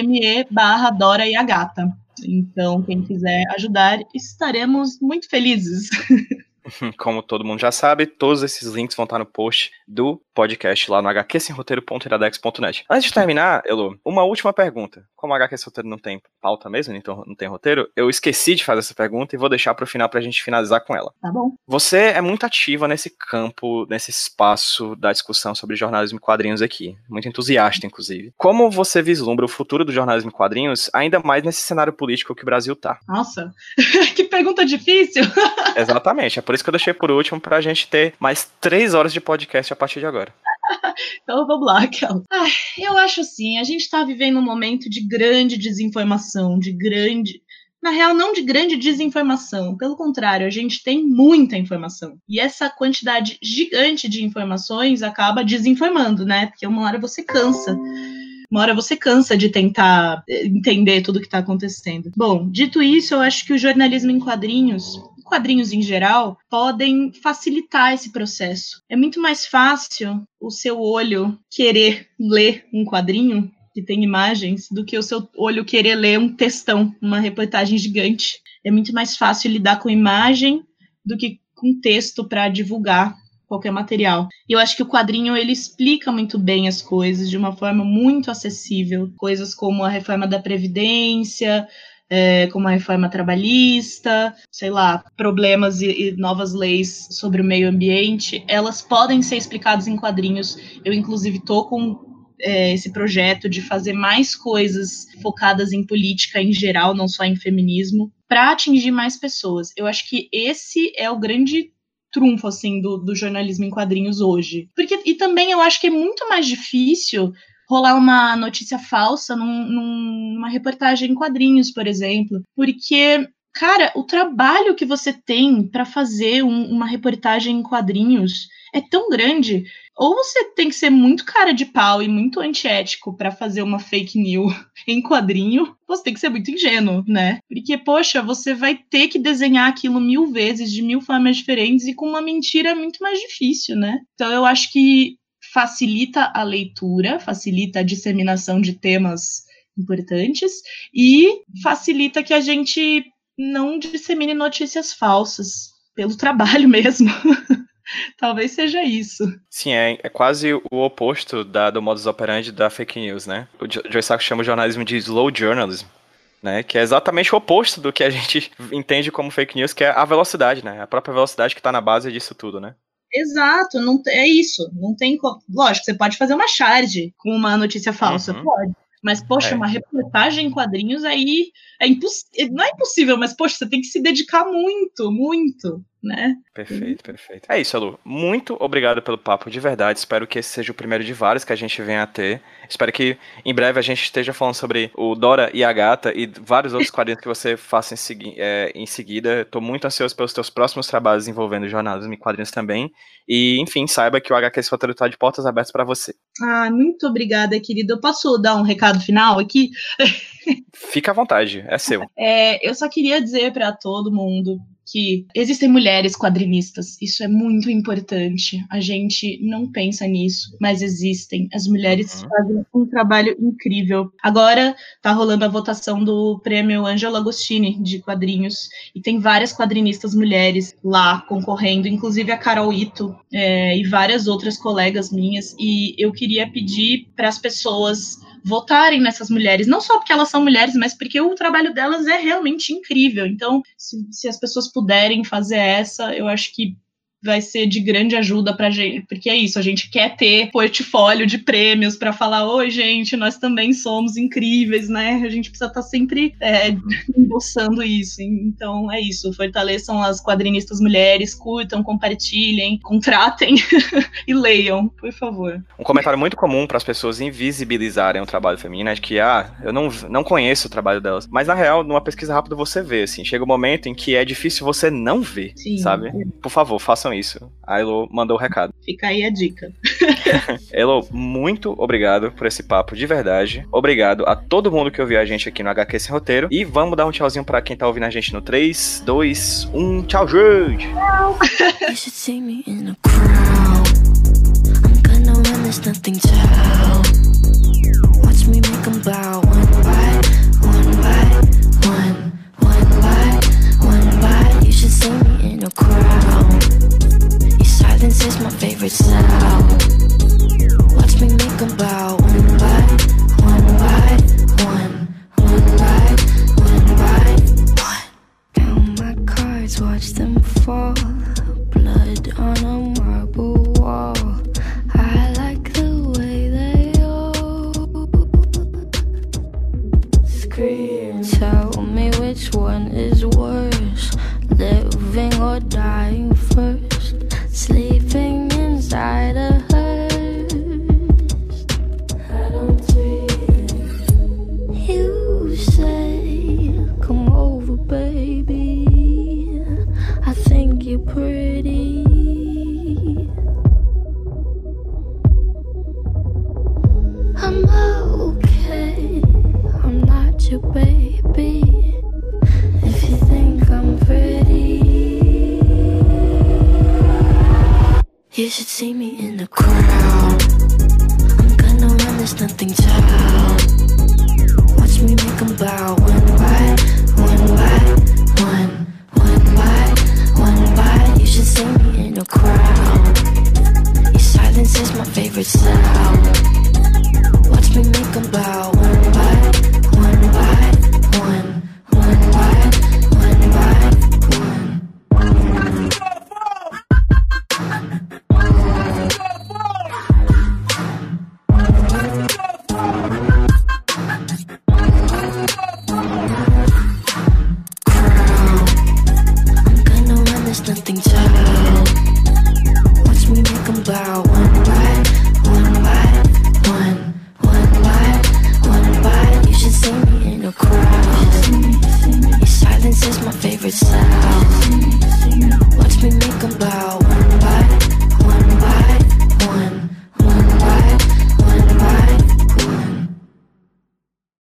me barra Dora e a Gata. Então, quem quiser ajudar, estaremos muito felizes. Como todo mundo já sabe, todos esses links vão estar no post do podcast lá no hqsemroteiro.iradex.net. Antes de terminar, Elo, uma última pergunta. Como HQ Sem Roteiro não tem pauta mesmo, então não tem roteiro, eu esqueci de fazer essa pergunta e vou deixar para o final para a gente finalizar com ela. Tá bom. Você é muito ativa nesse campo, nesse espaço da discussão sobre jornalismo e quadrinhos aqui. Muito entusiasta, inclusive. Como você vislumbra o futuro do jornalismo e quadrinhos, ainda mais nesse cenário político que o Brasil tá? Nossa, que pergunta difícil. Exatamente, é por isso que eu deixei por último pra gente ter mais três horas de podcast a partir de agora. então vamos lá, Kel. Ah, eu acho assim, a gente está vivendo um momento de grande desinformação, de grande. Na real, não de grande desinformação. Pelo contrário, a gente tem muita informação. E essa quantidade gigante de informações acaba desinformando, né? Porque uma hora você cansa uma hora você cansa de tentar eh, entender tudo que está acontecendo. Bom, dito isso, eu acho que o jornalismo em quadrinhos quadrinhos em geral podem facilitar esse processo. É muito mais fácil o seu olho querer ler um quadrinho que tem imagens do que o seu olho querer ler um textão, uma reportagem gigante. É muito mais fácil lidar com imagem do que com texto para divulgar qualquer material. E eu acho que o quadrinho ele explica muito bem as coisas de uma forma muito acessível, coisas como a reforma da previdência, é, como a reforma trabalhista, sei lá, problemas e, e, novas leis sobre o meio ambiente, elas podem ser explicadas em quadrinhos. Eu, inclusive, tô com é, esse projeto de fazer mais coisas focadas em política em geral, não só em feminismo, para atingir mais pessoas. Eu acho que esse é o grande trunfo assim do, do jornalismo em quadrinhos hoje. Porque e também eu acho que é muito mais difícil rolar uma notícia falsa num, numa reportagem em quadrinhos, por exemplo, porque cara, o trabalho que você tem para fazer um, uma reportagem em quadrinhos é tão grande. Ou você tem que ser muito cara de pau e muito antiético para fazer uma fake news em quadrinho, você tem que ser muito ingênuo, né? Porque, poxa, você vai ter que desenhar aquilo mil vezes, de mil formas diferentes, e com uma mentira é muito mais difícil, né? Então eu acho que facilita a leitura, facilita a disseminação de temas importantes e facilita que a gente não dissemine notícias falsas pelo trabalho mesmo. Talvez seja isso. Sim, é, é quase o oposto da, do modus operandi da fake news, né? O Joe Sacco chama o jornalismo de slow journalism, né? Que é exatamente o oposto do que a gente entende como fake news, que é a velocidade, né? A própria velocidade que está na base disso tudo, né? Exato, não é isso. Não tem. Lógico, você pode fazer uma charge com uma notícia falsa, uhum. pode. Mas, poxa, é. uma reportagem em quadrinhos aí é impossível. Não é impossível, mas, poxa, você tem que se dedicar muito, muito né? Perfeito, perfeito. É isso, Alu. Muito obrigado pelo papo, de verdade. Espero que esse seja o primeiro de vários que a gente venha a ter. Espero que em breve a gente esteja falando sobre o Dora e a Gata e vários outros quadrinhos que você faça em, segui é, em seguida. Estou muito ansioso pelos teus próximos trabalhos envolvendo jornalismo e quadrinhos também. E, enfim, saiba que o HQ Roteiro está de portas abertas para você. Ah, muito obrigada, querido. Eu posso dar um recado final aqui? Fica à vontade, é seu. É, eu só queria dizer para todo mundo que existem mulheres quadrinistas. Isso é muito importante. A gente não pensa nisso, mas existem. As mulheres uhum. fazem um trabalho incrível. Agora tá rolando a votação do prêmio Angelo Agostini de quadrinhos e tem várias quadrinistas mulheres lá concorrendo, inclusive a Carol Ito é, e várias outras colegas minhas. E eu queria pedir para as pessoas votarem nessas mulheres, não só porque elas são mulheres, mas porque o trabalho delas é realmente incrível. Então, se, se as pessoas puderem fazer essa, eu acho que vai ser de grande ajuda pra gente, porque é isso, a gente quer ter portfólio de prêmios para falar, oi gente, nós também somos incríveis, né? A gente precisa estar tá sempre é, emboçando isso. Então é isso, fortaleçam as quadrinistas mulheres, curtam, compartilhem, contratem e leiam, por favor. Um comentário muito comum para as pessoas invisibilizarem o trabalho feminino é de que, ah, eu não, não conheço o trabalho delas. Mas na real, numa pesquisa rápida você vê, assim, chega um momento em que é difícil você não ver, Sim. sabe? Por favor, façam façam isso. A Elo mandou o recado. Fica aí a dica. Elo, muito obrigado por esse papo de verdade. Obrigado a todo mundo que ouviu a gente aqui no HQ Sem Roteiro. E vamos dar um tchauzinho pra quem tá ouvindo a gente no 3, 2, 1. Tchau, gente! Tchau! Watch me make them bow one by one by one, one by one by. You should see me in a crowd. This is my favorite sound. Watch me make them bow.